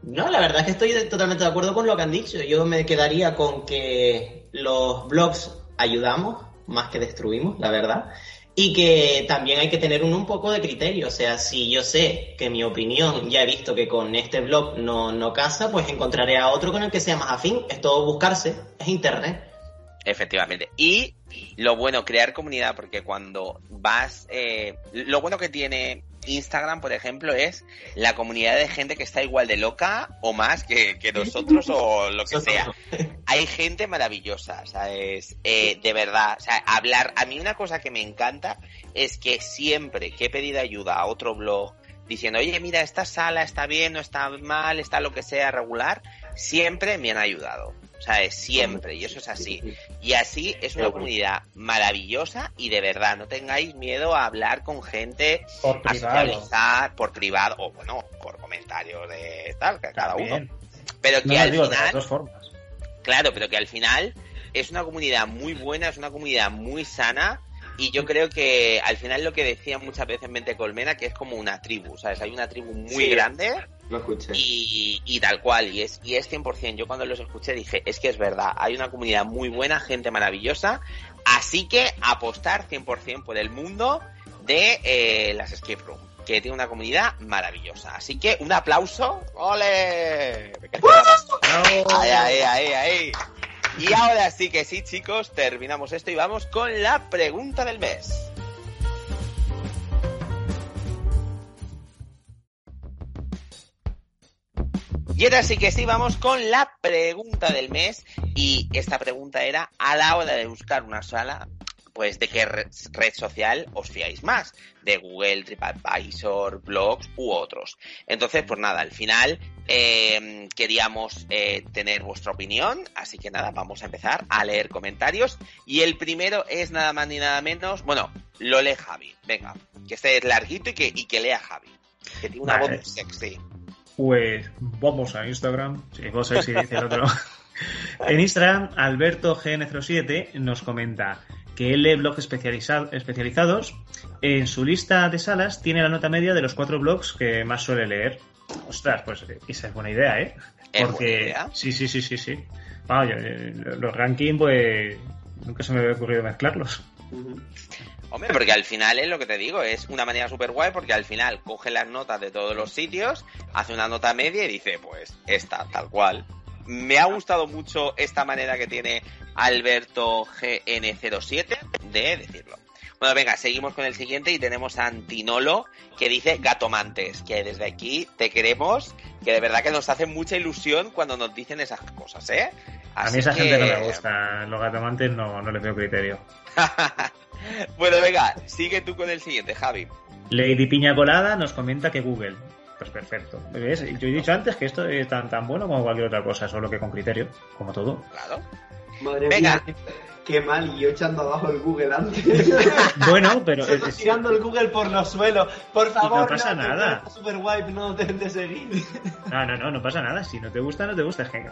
A: No, la verdad es que estoy totalmente de acuerdo con lo que han dicho. Yo me quedaría con que los blogs ayudamos más que destruimos, la verdad. Y que también hay que tener un, un, poco de criterio. O sea, si yo sé que mi opinión ya he visto que con este blog no, no casa, pues encontraré a otro con el que sea más afín. Es todo buscarse, es internet.
B: Efectivamente. Y lo bueno, crear comunidad, porque cuando vas. Eh, lo bueno que tiene Instagram, por ejemplo, es la comunidad de gente que está igual de loca o más que, nosotros o lo que sea. Hay gente maravillosa, ¿sabes? Eh, de verdad, o sea, hablar. A mí una cosa que me encanta es que siempre que he pedido ayuda a otro blog diciendo, oye, mira, esta sala está bien, no está mal, está lo que sea regular, siempre me han ayudado. O sea, es siempre, y eso es así. Y así es una comunidad maravillosa y de verdad, no tengáis miedo a hablar con gente,
C: Por
B: a socializar por privado, o bueno, por comentarios de tal, que cada uno. Pero que
C: No,
B: al
C: digo, de las
B: final,
C: dos formas.
B: claro, pero que al final es una comunidad muy buena, es una comunidad muy sana. Y yo creo que al final lo que decían muchas veces Mente Colmena, que es como una tribu, ¿sabes? Hay una tribu muy
D: Sí.
B: grande
E: Lo escuché.
B: y, y tal cual, y es, y es 100%. Yo cuando los escuché dije, es que es verdad, hay una comunidad muy buena, gente maravillosa, así que apostar 100% por el mundo de eh, las escape room, que tiene una comunidad maravillosa. Así que un aplauso, ¡ole! Ahí, ahí, ahí, ahí. Y ahora sí que sí, chicos, terminamos esto y vamos con la pregunta del mes. Y ahora sí que sí, vamos con la pregunta del mes. Y esta pregunta era, a la hora de buscar una sala, pues de qué re- red social os fiáis más, de Google, TripAdvisor, blogs u otros. Entonces, pues nada, al final eh, queríamos eh, tener vuestra opinión, así que nada, vamos a empezar a leer comentarios. Y el primero es nada más ni nada menos, bueno, lo lee Javi, venga, que este es larguito y que, y que lea Javi, que tiene una
C: Vale.
B: voz sexy.
C: Pues vamos a Instagram. Sí, vos si dice el otro. en Instagram, Alberto GN07 nos comenta que él lee blogs especializa- especializados. En su lista de salas tiene la nota media de los cuatro blogs que más suele leer. Ostras, pues esa es buena idea, ¿eh?
B: Es
C: Porque
B: buena idea.
C: sí, sí, sí, sí, sí. Vamos, yo, eh, los rankings, pues nunca se me había ocurrido mezclarlos.
B: Hombre, porque al final es lo que te digo, es una manera súper guay porque al final coge las notas de todos los sitios, hace una nota media y dice, pues esta, tal cual. Me ha gustado mucho esta manera que tiene Alberto GN07 de decirlo. Bueno, venga, seguimos con el siguiente y tenemos a Antinolo que dice Gatomantes, que desde aquí te queremos, que de verdad que nos hace mucha ilusión cuando nos dicen esas cosas, ¿eh?
C: A mí esa
B: que-
C: gente no me gusta. Los gatomantes no, no les veo criterio.
B: bueno, venga, sigue tú con el siguiente, Javi.
C: Lady Piña Colada nos comenta que Google. Pues perfecto. ¿Ves? Yo he dicho antes que esto es tan, tan bueno como cualquier otra cosa, solo que con criterio, como todo.
B: Claro.
E: Madre
B: Venga.
E: mía, qué mal. Y yo echando abajo el Google antes.
C: Bueno, pero es-
D: Estoy tirando el Google por los suelos. Por favor,
C: no pasa
D: te
C: nada.
D: Super Wipe, no dejen de seguir.
C: no, no, no, no pasa nada. Si no te gusta, no te gusta. Es que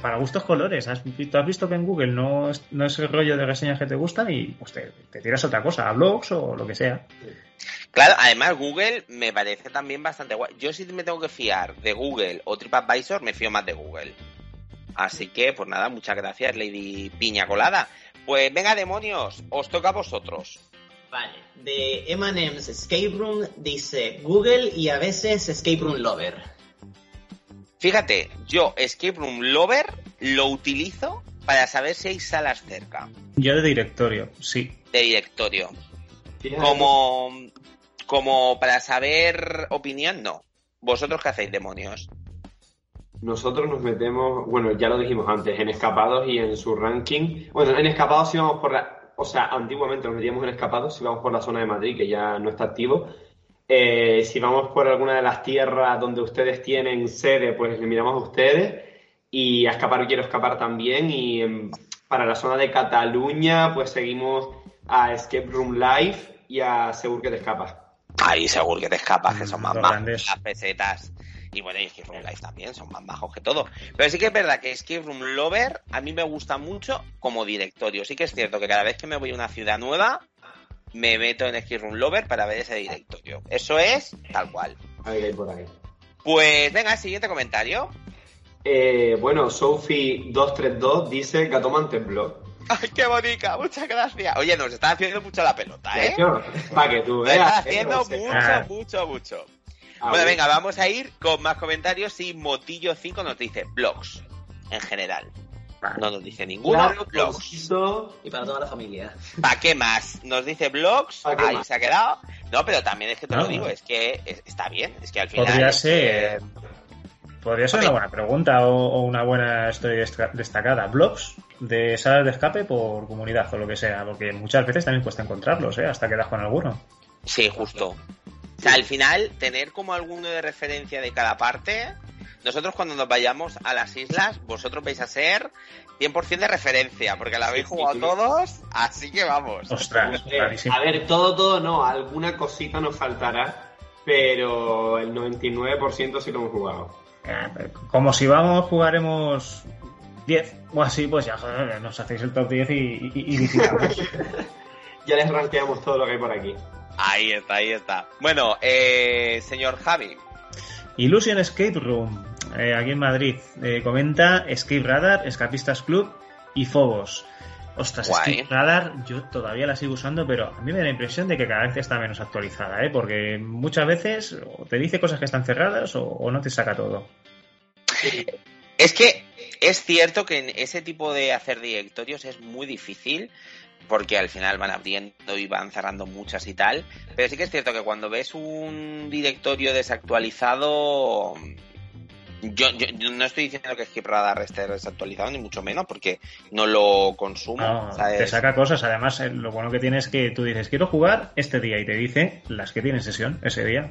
C: para gustos colores. ¿Has, visto- has visto que en Google no es, no es el rollo de reseñas que te gustan y pues te, te tiras otra cosa, a blogs o lo que sea.
B: Claro, además Google me parece también bastante guay. Yo si me tengo que fiar de Google o TripAdvisor, me fío más de Google. Así que, pues nada, muchas gracias, Lady Piña Colada. Pues venga, demonios, os toca a vosotros.
A: Vale, de M&M's Escape Room dice Google y a veces Escape Room Lover.
B: Fíjate, yo Escape Room Lover lo utilizo para saber si hay salas cerca
C: Yo de directorio, sí.
B: de directorio.
E: Fíjate,
B: Como, como para saber opinión, no. ¿Vosotros qué hacéis, demonios?
E: Nosotros nos metemos, bueno, ya lo dijimos antes, en escapados y en su ranking. Bueno, en escapados íbamos por la, o sea, antiguamente nos metíamos en escapados si vamos por la zona de Madrid, que ya no está activo. Eh, si vamos por alguna de las tierras donde ustedes tienen sede, pues le miramos a ustedes. Y a escapar quiero escapar también. Y para la zona de Cataluña, pues seguimos a Escape Room Live y a Segur que te escapas.
B: Ahí seguro que te escapas, que son más
C: Los
B: bajos
C: grandes.
B: las pesetas. Y bueno, y Escape Room Live también, son más bajos que todo. Pero sí que es verdad que Escape Room Lover a mí me gusta mucho como directorio. Sí que es cierto que cada vez que me voy a una ciudad nueva, me meto en Room Lover para ver ese directorio. Eso es tal cual.
E: A ver qué hay por ahí.
B: Pues venga, siguiente comentario.
E: Eh, bueno, Sophie232 dice Gatomantes Blog.
B: ¡Ay, qué bonita! Muchas gracias. Oye, nos está haciendo mucho la pelota, ¿eh?
E: Para que tú
B: Nos está
E: veas.
B: haciendo
E: eh,
B: mucho,
C: Ah.
B: mucho, mucho.
E: Ah,
B: Bueno, venga, vamos a ir con más comentarios y Motillo5 nos dice blogs en general. No nos dice ninguno.
E: Claro,
B: blogs.
A: Y para toda la familia.
B: ¿Para qué más? Nos dice blogs.
E: ¿Pa' qué
B: Ahí
E: más?
B: se ha quedado. No, pero también es que te
C: No.
B: lo digo, es que es- está bien. Es que al final.
C: Podría ser, podría ser una buena pregunta o, o una buena historia desta- destacada. Blogs de salas de escape por comunidad o lo que sea, porque muchas veces también cuesta encontrarlos, ¿eh? hasta que das con alguno.
B: Sí, justo. O sea, al final, tener como alguno de referencia de cada parte nosotros cuando nos vayamos a las islas, vosotros vais a ser 100% de referencia, porque la habéis
D: Sí,
B: jugado
D: sí.
B: todos, así que vamos.
C: Ostras, clarísimo.
D: a ver, todo, todo no, alguna cosita nos faltará, pero el 99% sí lo hemos jugado.
C: Eh, Como si vamos, jugaremos 10 o así, pues ya, joder, nos hacéis el top 10 y, y.
D: Ya les rankeamos todo lo que hay por aquí.
B: Ahí está, ahí está. Bueno, eh, señor Javi,
C: Illusion Escape Room, eh, aquí en Madrid. Eh, comenta Escape Radar, Escapistas Club y Phobos. Ostras,
B: Guay.
C: Escape Radar yo todavía la sigo usando, pero a mí me da la impresión de que cada vez está menos actualizada, ¿eh? porque muchas veces o te dice cosas que están cerradas o, o no te saca todo.
B: Es que es cierto que en ese tipo de hacer directorios es muy difícil porque al final van abriendo y van cerrando muchas y tal, pero sí que es cierto que cuando ves un directorio desactualizado yo, yo- yo no estoy diciendo que Skip Radar esté desactualizado ni mucho menos porque no lo consumo,
C: No,
B: ¿sabes?
C: te saca cosas. Además, eh, lo bueno que tiene es que tú dices, quiero jugar este día y te dice las que tienen sesión ese día.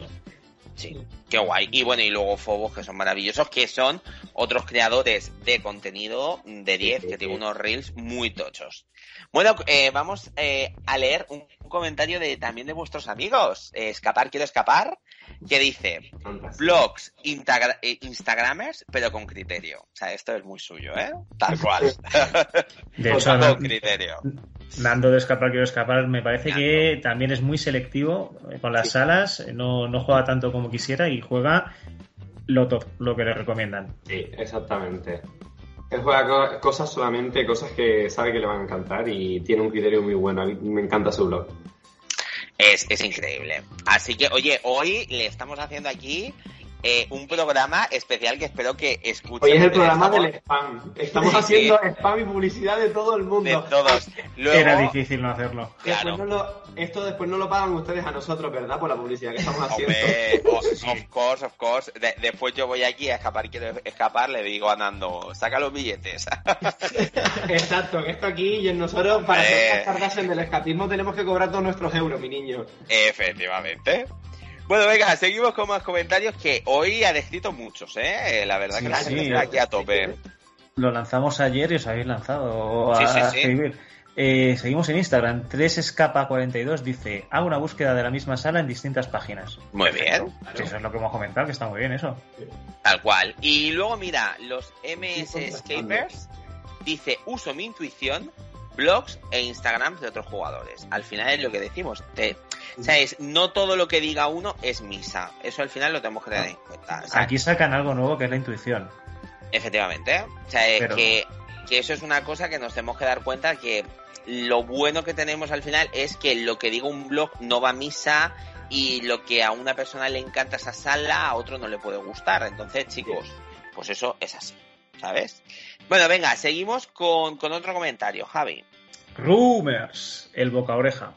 B: Sí, qué guay. Y bueno, y luego Fobos, que son maravillosos, que son otros creadores de contenido de 10,
D: sí,
B: que tienen unos reels muy tochos. Bueno, eh, vamos eh, a leer un, un comentario de también de vuestros amigos. Eh, escapar, quiero escapar, que dice, blogs, eh, instagramers, pero con criterio. O sea, esto es muy suyo, ¿eh? Tal cual.
C: De
B: Con
C: hecho,
B: criterio.
C: Nando de escapar, quiero escapar, me parece que también es muy selectivo eh, con las salas, eh, no, no juega tanto como quisiera y juega lo top, lo que le recomiendan.
D: Sí, exactamente. Él juega co- cosas solamente, cosas que sabe que le van a encantar y tiene un criterio muy bueno. A mí me encanta su blog.
B: Es, es increíble. Así que, oye, hoy le estamos haciendo aquí eh, un programa especial que espero que escuchen.
D: Hoy es el programa del spam. Estamos
B: Sí,
D: haciendo spam y publicidad de todo el
B: De
D: mundo.
B: todos. Luego,
C: Era difícil no hacerlo.
D: Después
B: Claro.
D: no lo- esto después no lo pagan ustedes a nosotros, ¿verdad? Por la publicidad que estamos haciendo.
B: Hombre, o- of course, of course. De- después yo voy aquí a escapar, quiero escapar, le digo a Nando, saca los billetes.
D: Exacto, que esto aquí y en nosotros, para
B: Eh.
D: hacer las Kardashian del escapismo, tenemos que cobrar todos nuestros euros, mi niño.
B: Efectivamente. Bueno, venga, seguimos con más comentarios que hoy han escrito muchos, ¿eh? La verdad que la
C: Sí,
B: gente
C: sí.
B: está aquí a tope.
C: Lo lanzamos ayer y os habéis lanzado
B: Sí,
C: a
B: sí, sí.
C: escribir. Eh, seguimos en Instagram. 3escapa42 dice, hago una búsqueda de la misma sala en distintas páginas.
B: Muy bien.
C: Sí, eso es lo que hemos comentado, que está muy bien eso.
B: Tal cual. Y luego mira, los MS Escapers dice uso mi intuición, blogs e Instagram de otros jugadores. Al final es lo que decimos. Te, o sea, es, no todo lo que diga uno es misa. Eso al final lo tenemos que tener en cuenta. O sea,
C: Aquí sacan algo nuevo que es la intuición.
B: Efectivamente. O sea, es
C: Pero-
B: que, que eso es una cosa que nos tenemos que dar cuenta que lo bueno que tenemos al final es que lo que diga un blog no va a misa y lo que a una persona le encanta esa sala, a otro no le puede gustar. Entonces, chicos, pues eso es así, ¿sabes? Bueno, venga, seguimos con, con otro comentario, Javi,
C: Rumors, el boca oreja.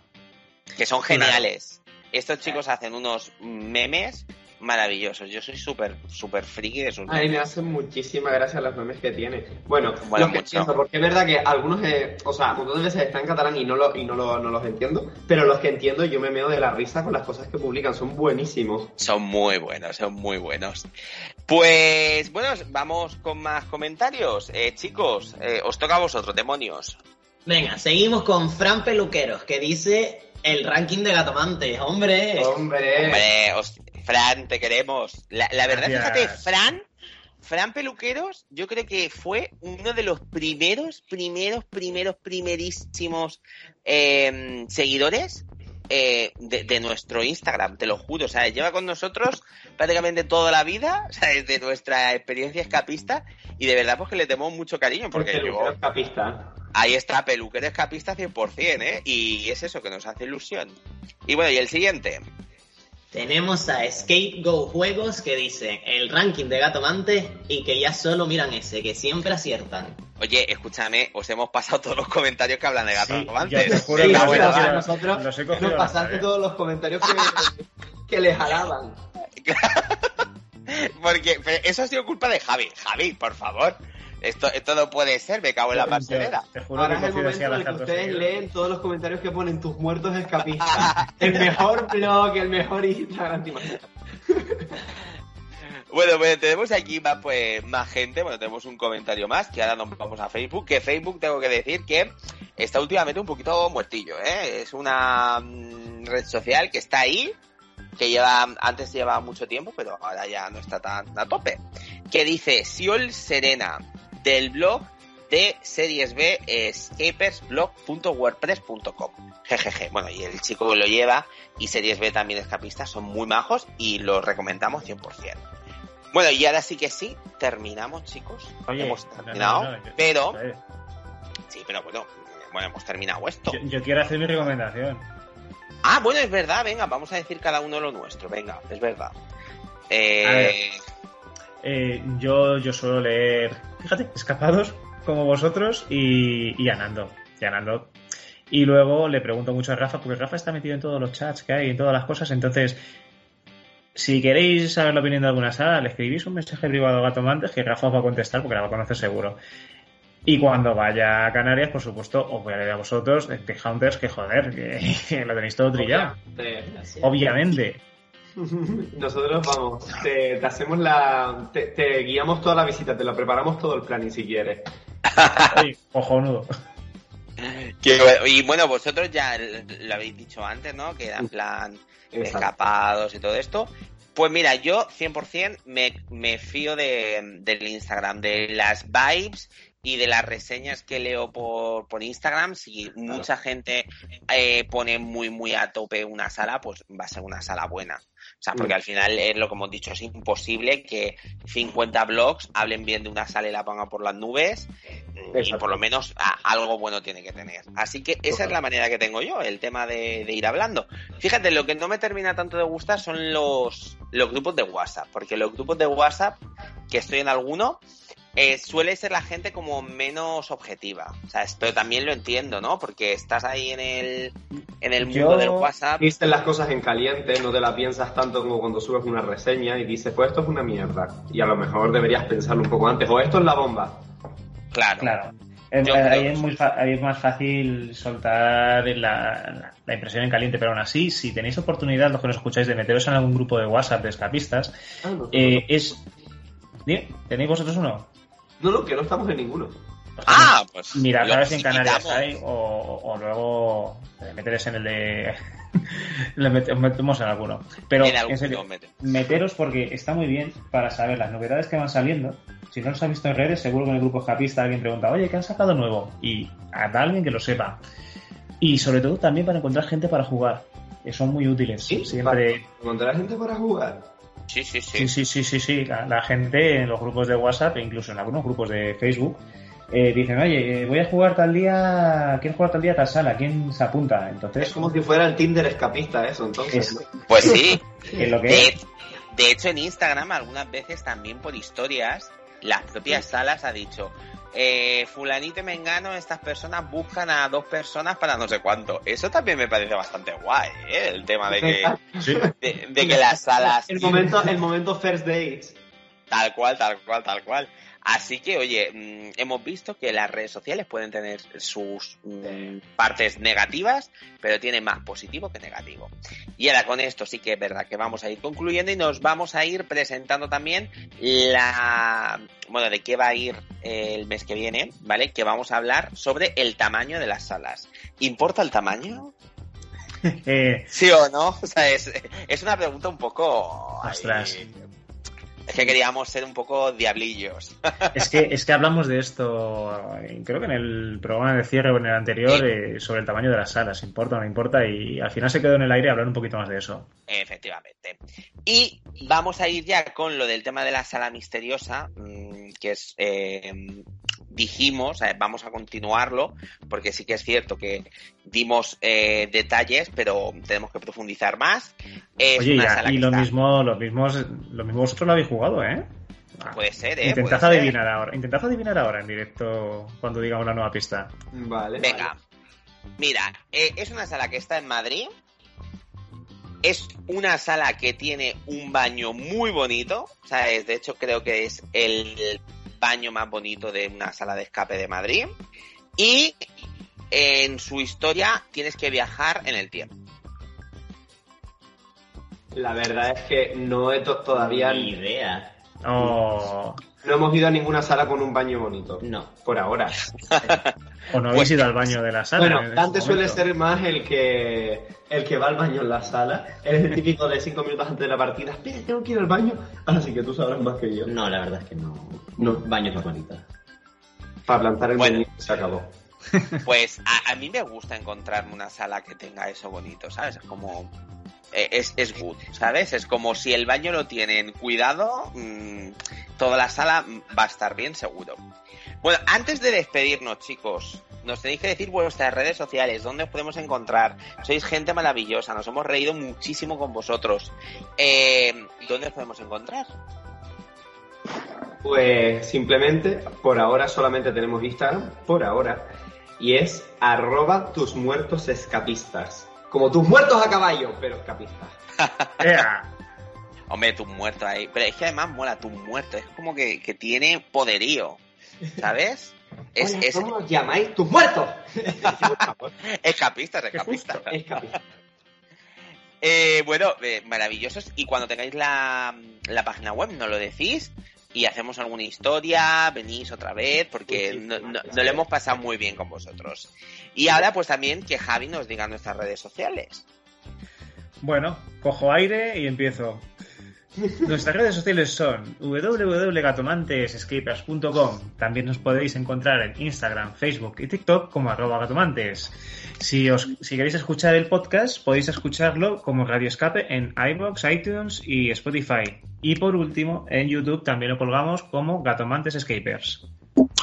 B: Que son geniales. Estos chicos hacen unos memes maravillosos. Yo soy súper, súper friki de sus
D: A mí me hacen muchísimas gracias los memes que tiene. Bueno, los que entiendo, porque es verdad que algunos, eh, o sea, de veces están en catalán y no, lo, y no, lo- no los entiendo, pero los que entiendo yo me meo de la risa con las cosas que publican, son buenísimos.
B: Son muy buenos, son muy buenos. Pues bueno, vamos con más comentarios. Eh, chicos, eh, os toca a vosotros, demonios.
A: Venga, seguimos con Fran Peluqueros, que dice el ranking de Gatomantes. Hombre,
D: Hombre,
B: Hombre, Fran, te queremos. La, la verdad,
C: Gracias.
B: fíjate, Fran, Fran Peluqueros, yo creo que fue uno de los primeros, primeros, primeros, primerísimos eh, seguidores eh, de, de nuestro Instagram, te lo juro. O sea, lleva con nosotros prácticamente toda la vida, o sea, desde nuestra experiencia escapista, y de verdad pues que le tenemos mucho cariño, porque yo,
D: escapista.
B: ahí está, peluquero escapista 100%, ¿eh? Y es eso que nos hace ilusión. Y bueno, y el siguiente.
A: tenemos a Go Juegos, que dice el ranking de Gatomantes y que ya solo miran ese, que siempre aciertan.
B: Oye, escúchame, os hemos pasado todos los comentarios que hablan de gato
C: Sí,
B: antes.
C: ya te juro
D: Sí,
C: que
D: o
C: los
D: sea,
C: he
D: o sea,
C: cogido-
D: nosotros nos
C: al
D: pasaste todos los comentarios que, que les jalaban.
B: Porque pero eso ha sido culpa de Javi. Javi, por favor. Esto, esto no puede ser, me cago en la parcelera.
C: Te juro
D: Ahora
C: que
D: es el momento en el que ustedes leen todos los comentarios que ponen tus muertos escapistas. el mejor blog, el mejor Instagram.
B: Bueno, pues tenemos aquí más, pues, más gente. Bueno, tenemos un comentario más, que ahora nos vamos a Facebook. Que Facebook tengo que decir que está últimamente un poquito muertillo, ¿eh? Es una mm, red social que está ahí, que lleva, antes llevaba mucho tiempo, pero ahora ya no está tan a tope. Que dice Siol Serena, del blog de series B escapersblog.wordpress.com. Jejeje. Bueno, y el chico que lo lleva y series B también escapistas son muy majos y los recomendamos 100%. Bueno, y ahora sí que sí, terminamos, chicos.
C: Oye,
B: hemos
C: no,
B: terminado,
C: no,
B: pero sí, pero bueno, bueno, hemos terminado esto.
C: Yo, yo quiero hacer mi recomendación.
B: Ah, bueno, es verdad, venga, vamos a decir cada uno lo nuestro, venga, es verdad.
C: A
B: Eh,
C: ver. Eh, yo, yo suelo leer, fíjate, escapados como vosotros y, y Anando. Y Anando. Y luego le pregunto mucho a Rafa, porque Rafa está metido en todos los chats que hay, en todas las cosas. Entonces, si queréis saber la opinión de alguna sala, le escribís un mensaje privado a Gato Mantes que Rafa os va a contestar porque la va a conocer seguro. Y cuando vaya a Canarias, por supuesto, os voy a leer a vosotros de de Hunters, que joder, que, que lo tenéis todo trillado.
D: Obviamente.
C: Obviamente.
D: Nosotros vamos, te, te hacemos la. Te, te guiamos toda la visita, te lo preparamos todo el planning si quieres.
C: Oye, cojonudo.
B: que y bueno, vosotros ya lo habéis dicho antes, ¿no? Que en plan. Escapados y todo esto. Pues mira, yo 100% me, me fío de, del Instagram, de las vibes y de las reseñas que leo por, por Instagram. Si mucha gente eh, pone muy, muy a tope una sala, pues va a ser una sala buena. O sea, porque
D: Mm.
B: al final es lo que hemos dicho, es imposible que 50 blogs hablen bien de una sala y la pongan por las nubes. Y
D: Exacto.
B: por lo menos a- algo bueno tiene que tener. Así que esa es la manera que tengo yo, el tema de, de ir hablando. Fíjate, lo que no me termina tanto de gustar son los, los grupos de WhatsApp, porque los grupos de WhatsApp, que estoy en alguno, eh, suele ser la gente como menos objetiva, ¿sabes? Pero también lo entiendo, ¿no? Porque estás ahí en el, en el mundo
C: Yo-
B: del WhatsApp.
D: Viste las cosas en caliente, no te la piensas tanto como cuando subes una reseña y dices, pues esto es una mierda. Y a lo mejor deberías pensarlo un poco antes. O esto es la bomba.
B: Claro.
C: Claro. Es- ahí, es muy fa- ahí es más fácil soltar la, la impresión en caliente, pero aún así, si tenéis oportunidad, los que nos escucháis, de meteros en algún grupo de WhatsApp de escapistas, eh, es... ¿Tenéis vosotros uno?
D: No, no, que no estamos en ninguno.
B: Ah, pues.
C: Mirad
B: lo
C: a ver si en Canarias hay, o, o luego meteros en el de... le met- os metemos en alguno. Pero,
B: En
C: serio, meteros porque está muy bien para saber las novedades que van saliendo. Si no los has visto en redes, seguro que en el grupo escapista alguien pregunta, oye, ¿qué han sacado nuevo? Y habrá alguien que lo sepa. Y sobre todo también para encontrar gente para jugar, que son muy útiles.
D: Sí,
C: Siempre.
D: Encontrar gente para jugar.
B: Sí, sí, sí.
C: Sí, sí, sí, sí, sí. La, la gente en los grupos de WhatsApp e incluso en algunos grupos de Facebook eh, dicen, oye, eh, voy a jugar tal día, quiero jugar tal día a tal sala, ¿quién se apunta? Entonces,
D: Es como si fuera el Tinder escapista eso, entonces.
C: Es-
B: Pues sí.
C: que lo que
B: De,
C: es.
B: de hecho, en Instagram, algunas veces también por historias, las propias salas ha dicho, eh, fulanito y mengano, estas personas buscan a dos personas para no sé cuánto. Eso también me parece bastante guay, ¿eh? El tema de que,
C: Sí.
B: de, de que las salas...
D: El momento, el momento first dates.
B: Tal cual, tal cual, tal cual. Así que, oye, mm, hemos visto que las redes sociales pueden tener sus mm, partes negativas, pero tienen más positivo que negativo. Y ahora con esto sí que es verdad que vamos a ir concluyendo y nos vamos a ir presentando también la... Bueno, de qué va a ir el mes que viene, ¿vale? Que vamos a hablar sobre el tamaño de las salas. ¿Importa el tamaño?
C: Eh,
B: ¿Sí o no? O sea, es, es una pregunta un poco... ay,
C: Ostras.
B: Es que queríamos ser un poco diablillos.
C: Es que, es que hablamos de esto, eh, creo que en el programa de cierre o en el anterior,
B: Sí.
C: eh, sobre el tamaño de las salas, importa o no importa, y al final se quedó en el aire hablar un poquito más de eso.
B: Efectivamente. Y vamos a ir ya con lo del tema de la sala misteriosa, mm, que es, eh, dijimos, eh, vamos a continuarlo, porque sí que es cierto que dimos eh, detalles, pero tenemos que profundizar más. Es
C: Oye,
B: una
C: ya,
B: sala
C: y
B: que
C: lo
B: está-
C: mismo, lo mismo, lo mismo vosotros lo habéis jugado, ¿eh?
B: Puede ser, ¿eh?
C: Intentad
B: Puede ser.
C: adivinar ahora, intentad adivinar ahora en directo cuando digamos la nueva pista.
D: Vale.
B: Venga. Mira, eh, es una sala que está en Madrid. Es una sala que tiene un baño muy bonito. ¿sabes? De hecho, creo que es el baño más bonito de una sala de escape de Madrid. Y en su historia tienes que viajar en el tiempo.
D: La verdad es que no he to- todavía.
A: Ni idea.
C: Oh.
D: No hemos ido a ninguna sala con un baño bonito.
A: No.
D: Por ahora.
C: O no habéis ido al baño de la sala.
D: Bueno,
C: en este
D: Dante suele ser más el que el que va al baño en la sala. Es el típico de cinco minutos antes de la partida. Espera, tengo que ir al baño. Así que tú sabrás más que yo.
A: No, la verdad es que no.
D: No.
A: Baños normalitos.
D: Para plantar el
B: Bueno.
D: baño se acabó.
B: Pues a, a mí me gusta encontrarme una sala que tenga eso bonito, ¿sabes? Es como... eh, Es, es good, ¿sabes? Es como si el baño lo tienen cuidado, mm, toda la sala va a estar bien seguro. Bueno, antes de despedirnos, chicos, nos tenéis que decir vuestras redes sociales, dónde os podemos encontrar. Sois gente maravillosa, nos hemos reído muchísimo con vosotros. Eh, ¿Dónde os podemos encontrar?
D: Pues simplemente, por ahora solamente tenemos Instagram, por ahora, y es arroba tus muertos escapistas. Como tus muertos a caballo, pero escapistas.
C: ¡Ea!
B: Hombre, tu muerto ahí. Pero es que además mola tu muerto. Es como que, que tiene poderío. ¿Sabes? Es,
D: Hola,
B: es
D: ¿Cómo os llamáis? ¡Tus muertos!
B: escapistas, escapistas.
D: Escapistas.
B: Eh, bueno, eh, maravillosos. Y cuando tengáis la, la página web, nos lo decís. Y hacemos alguna historia, venís otra vez, porque no, no- no lo hemos pasado muy bien con vosotros. Y ahora, pues también que Javi nos diga nuestras redes sociales.
C: Bueno, cojo aire y empiezo. Nuestras redes sociales son www.gatomantesescapers.com. También nos podéis encontrar en Instagram, Facebook y TikTok como arroba gatomantes. Si, os, queréis escuchar el podcast, podéis escucharlo como Radio Escape en iVoox, iTunes y Spotify. Y por último, en YouTube también lo colgamos como Gatomantes Escapers.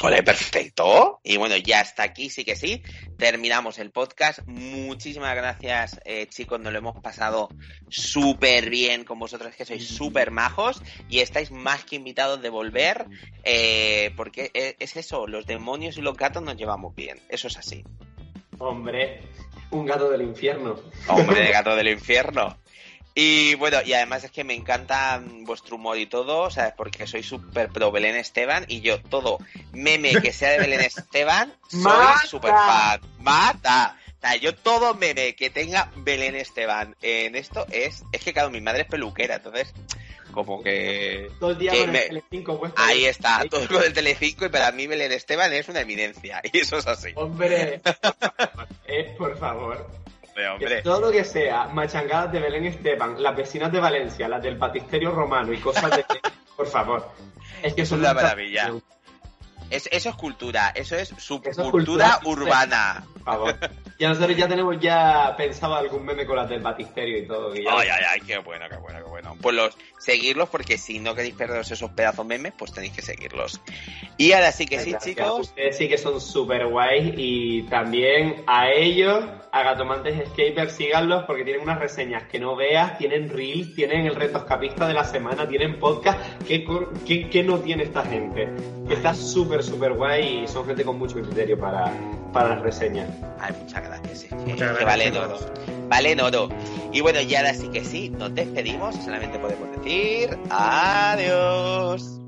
B: Ole, perfecto. Y bueno, ya hasta aquí, sí que sí. Terminamos el podcast. Muchísimas gracias, eh, chicos. Nos lo hemos pasado súper bien con vosotros, que sois súper majos y estáis más que invitados de volver, eh, porque e- es eso, los demonios y los gatos nos llevamos bien. Eso es así.
D: Hombre, un gato del infierno.
B: Hombre de gato del infierno. Y bueno, y además es que me encanta mm, vuestro humor y todo, ¿sabes? Porque soy súper pro Belén Esteban y yo todo meme que sea de Belén Esteban, soy súper fan. ¡Mata! O sea, yo todo meme que tenga Belén Esteban en esto es... Es que claro, mi madre es peluquera, entonces como que...
D: Todo el día
B: Que
D: con
B: me-
D: el Telecinco puesto.
B: Ahí está, todo con el Telecinco y para mí Belén Esteban es una eminencia. Y eso es así.
D: Hombre, eh, por favor.
B: Hombre.
D: todo lo que sea machangadas de Belén Esteban, las vecinas de Valencia, las del batisterio romano y cosas de... por favor. Es que
B: Es
D: son
B: una
D: un-
B: maravilla. Es- eso es cultura, eso es subcultura
D: cultura.
B: urbana.
D: Por favor. Ya nosotros ya tenemos ya pensado algún meme con las del batisterio y todo. ya-
B: Ay, ay, ay, qué bueno, qué bueno, qué bueno. Pues los, seguirlos porque si no queréis perderos esos pedazos memes, pues tenéis que seguirlos. Y ahora sí que sí,
D: Gracias.
B: chicos.
D: Ustedes sí que son súper guays y también a ellos, a Gatomantes Escapers, síganlos porque tienen unas reseñas que no veas, tienen reels, tienen el reto escapista de la semana, tienen podcast. ¿Qué, qué- qué no tiene esta gente? Está súper, súper guay y son gente con mucho criterio para, para las reseñas.
B: Ay, muchas gracias. Que- que
C: gracias, chicos.
B: oro. Valen oro. Y bueno, y ahora sí que sí, nos despedimos. Solamente podemos decir adiós.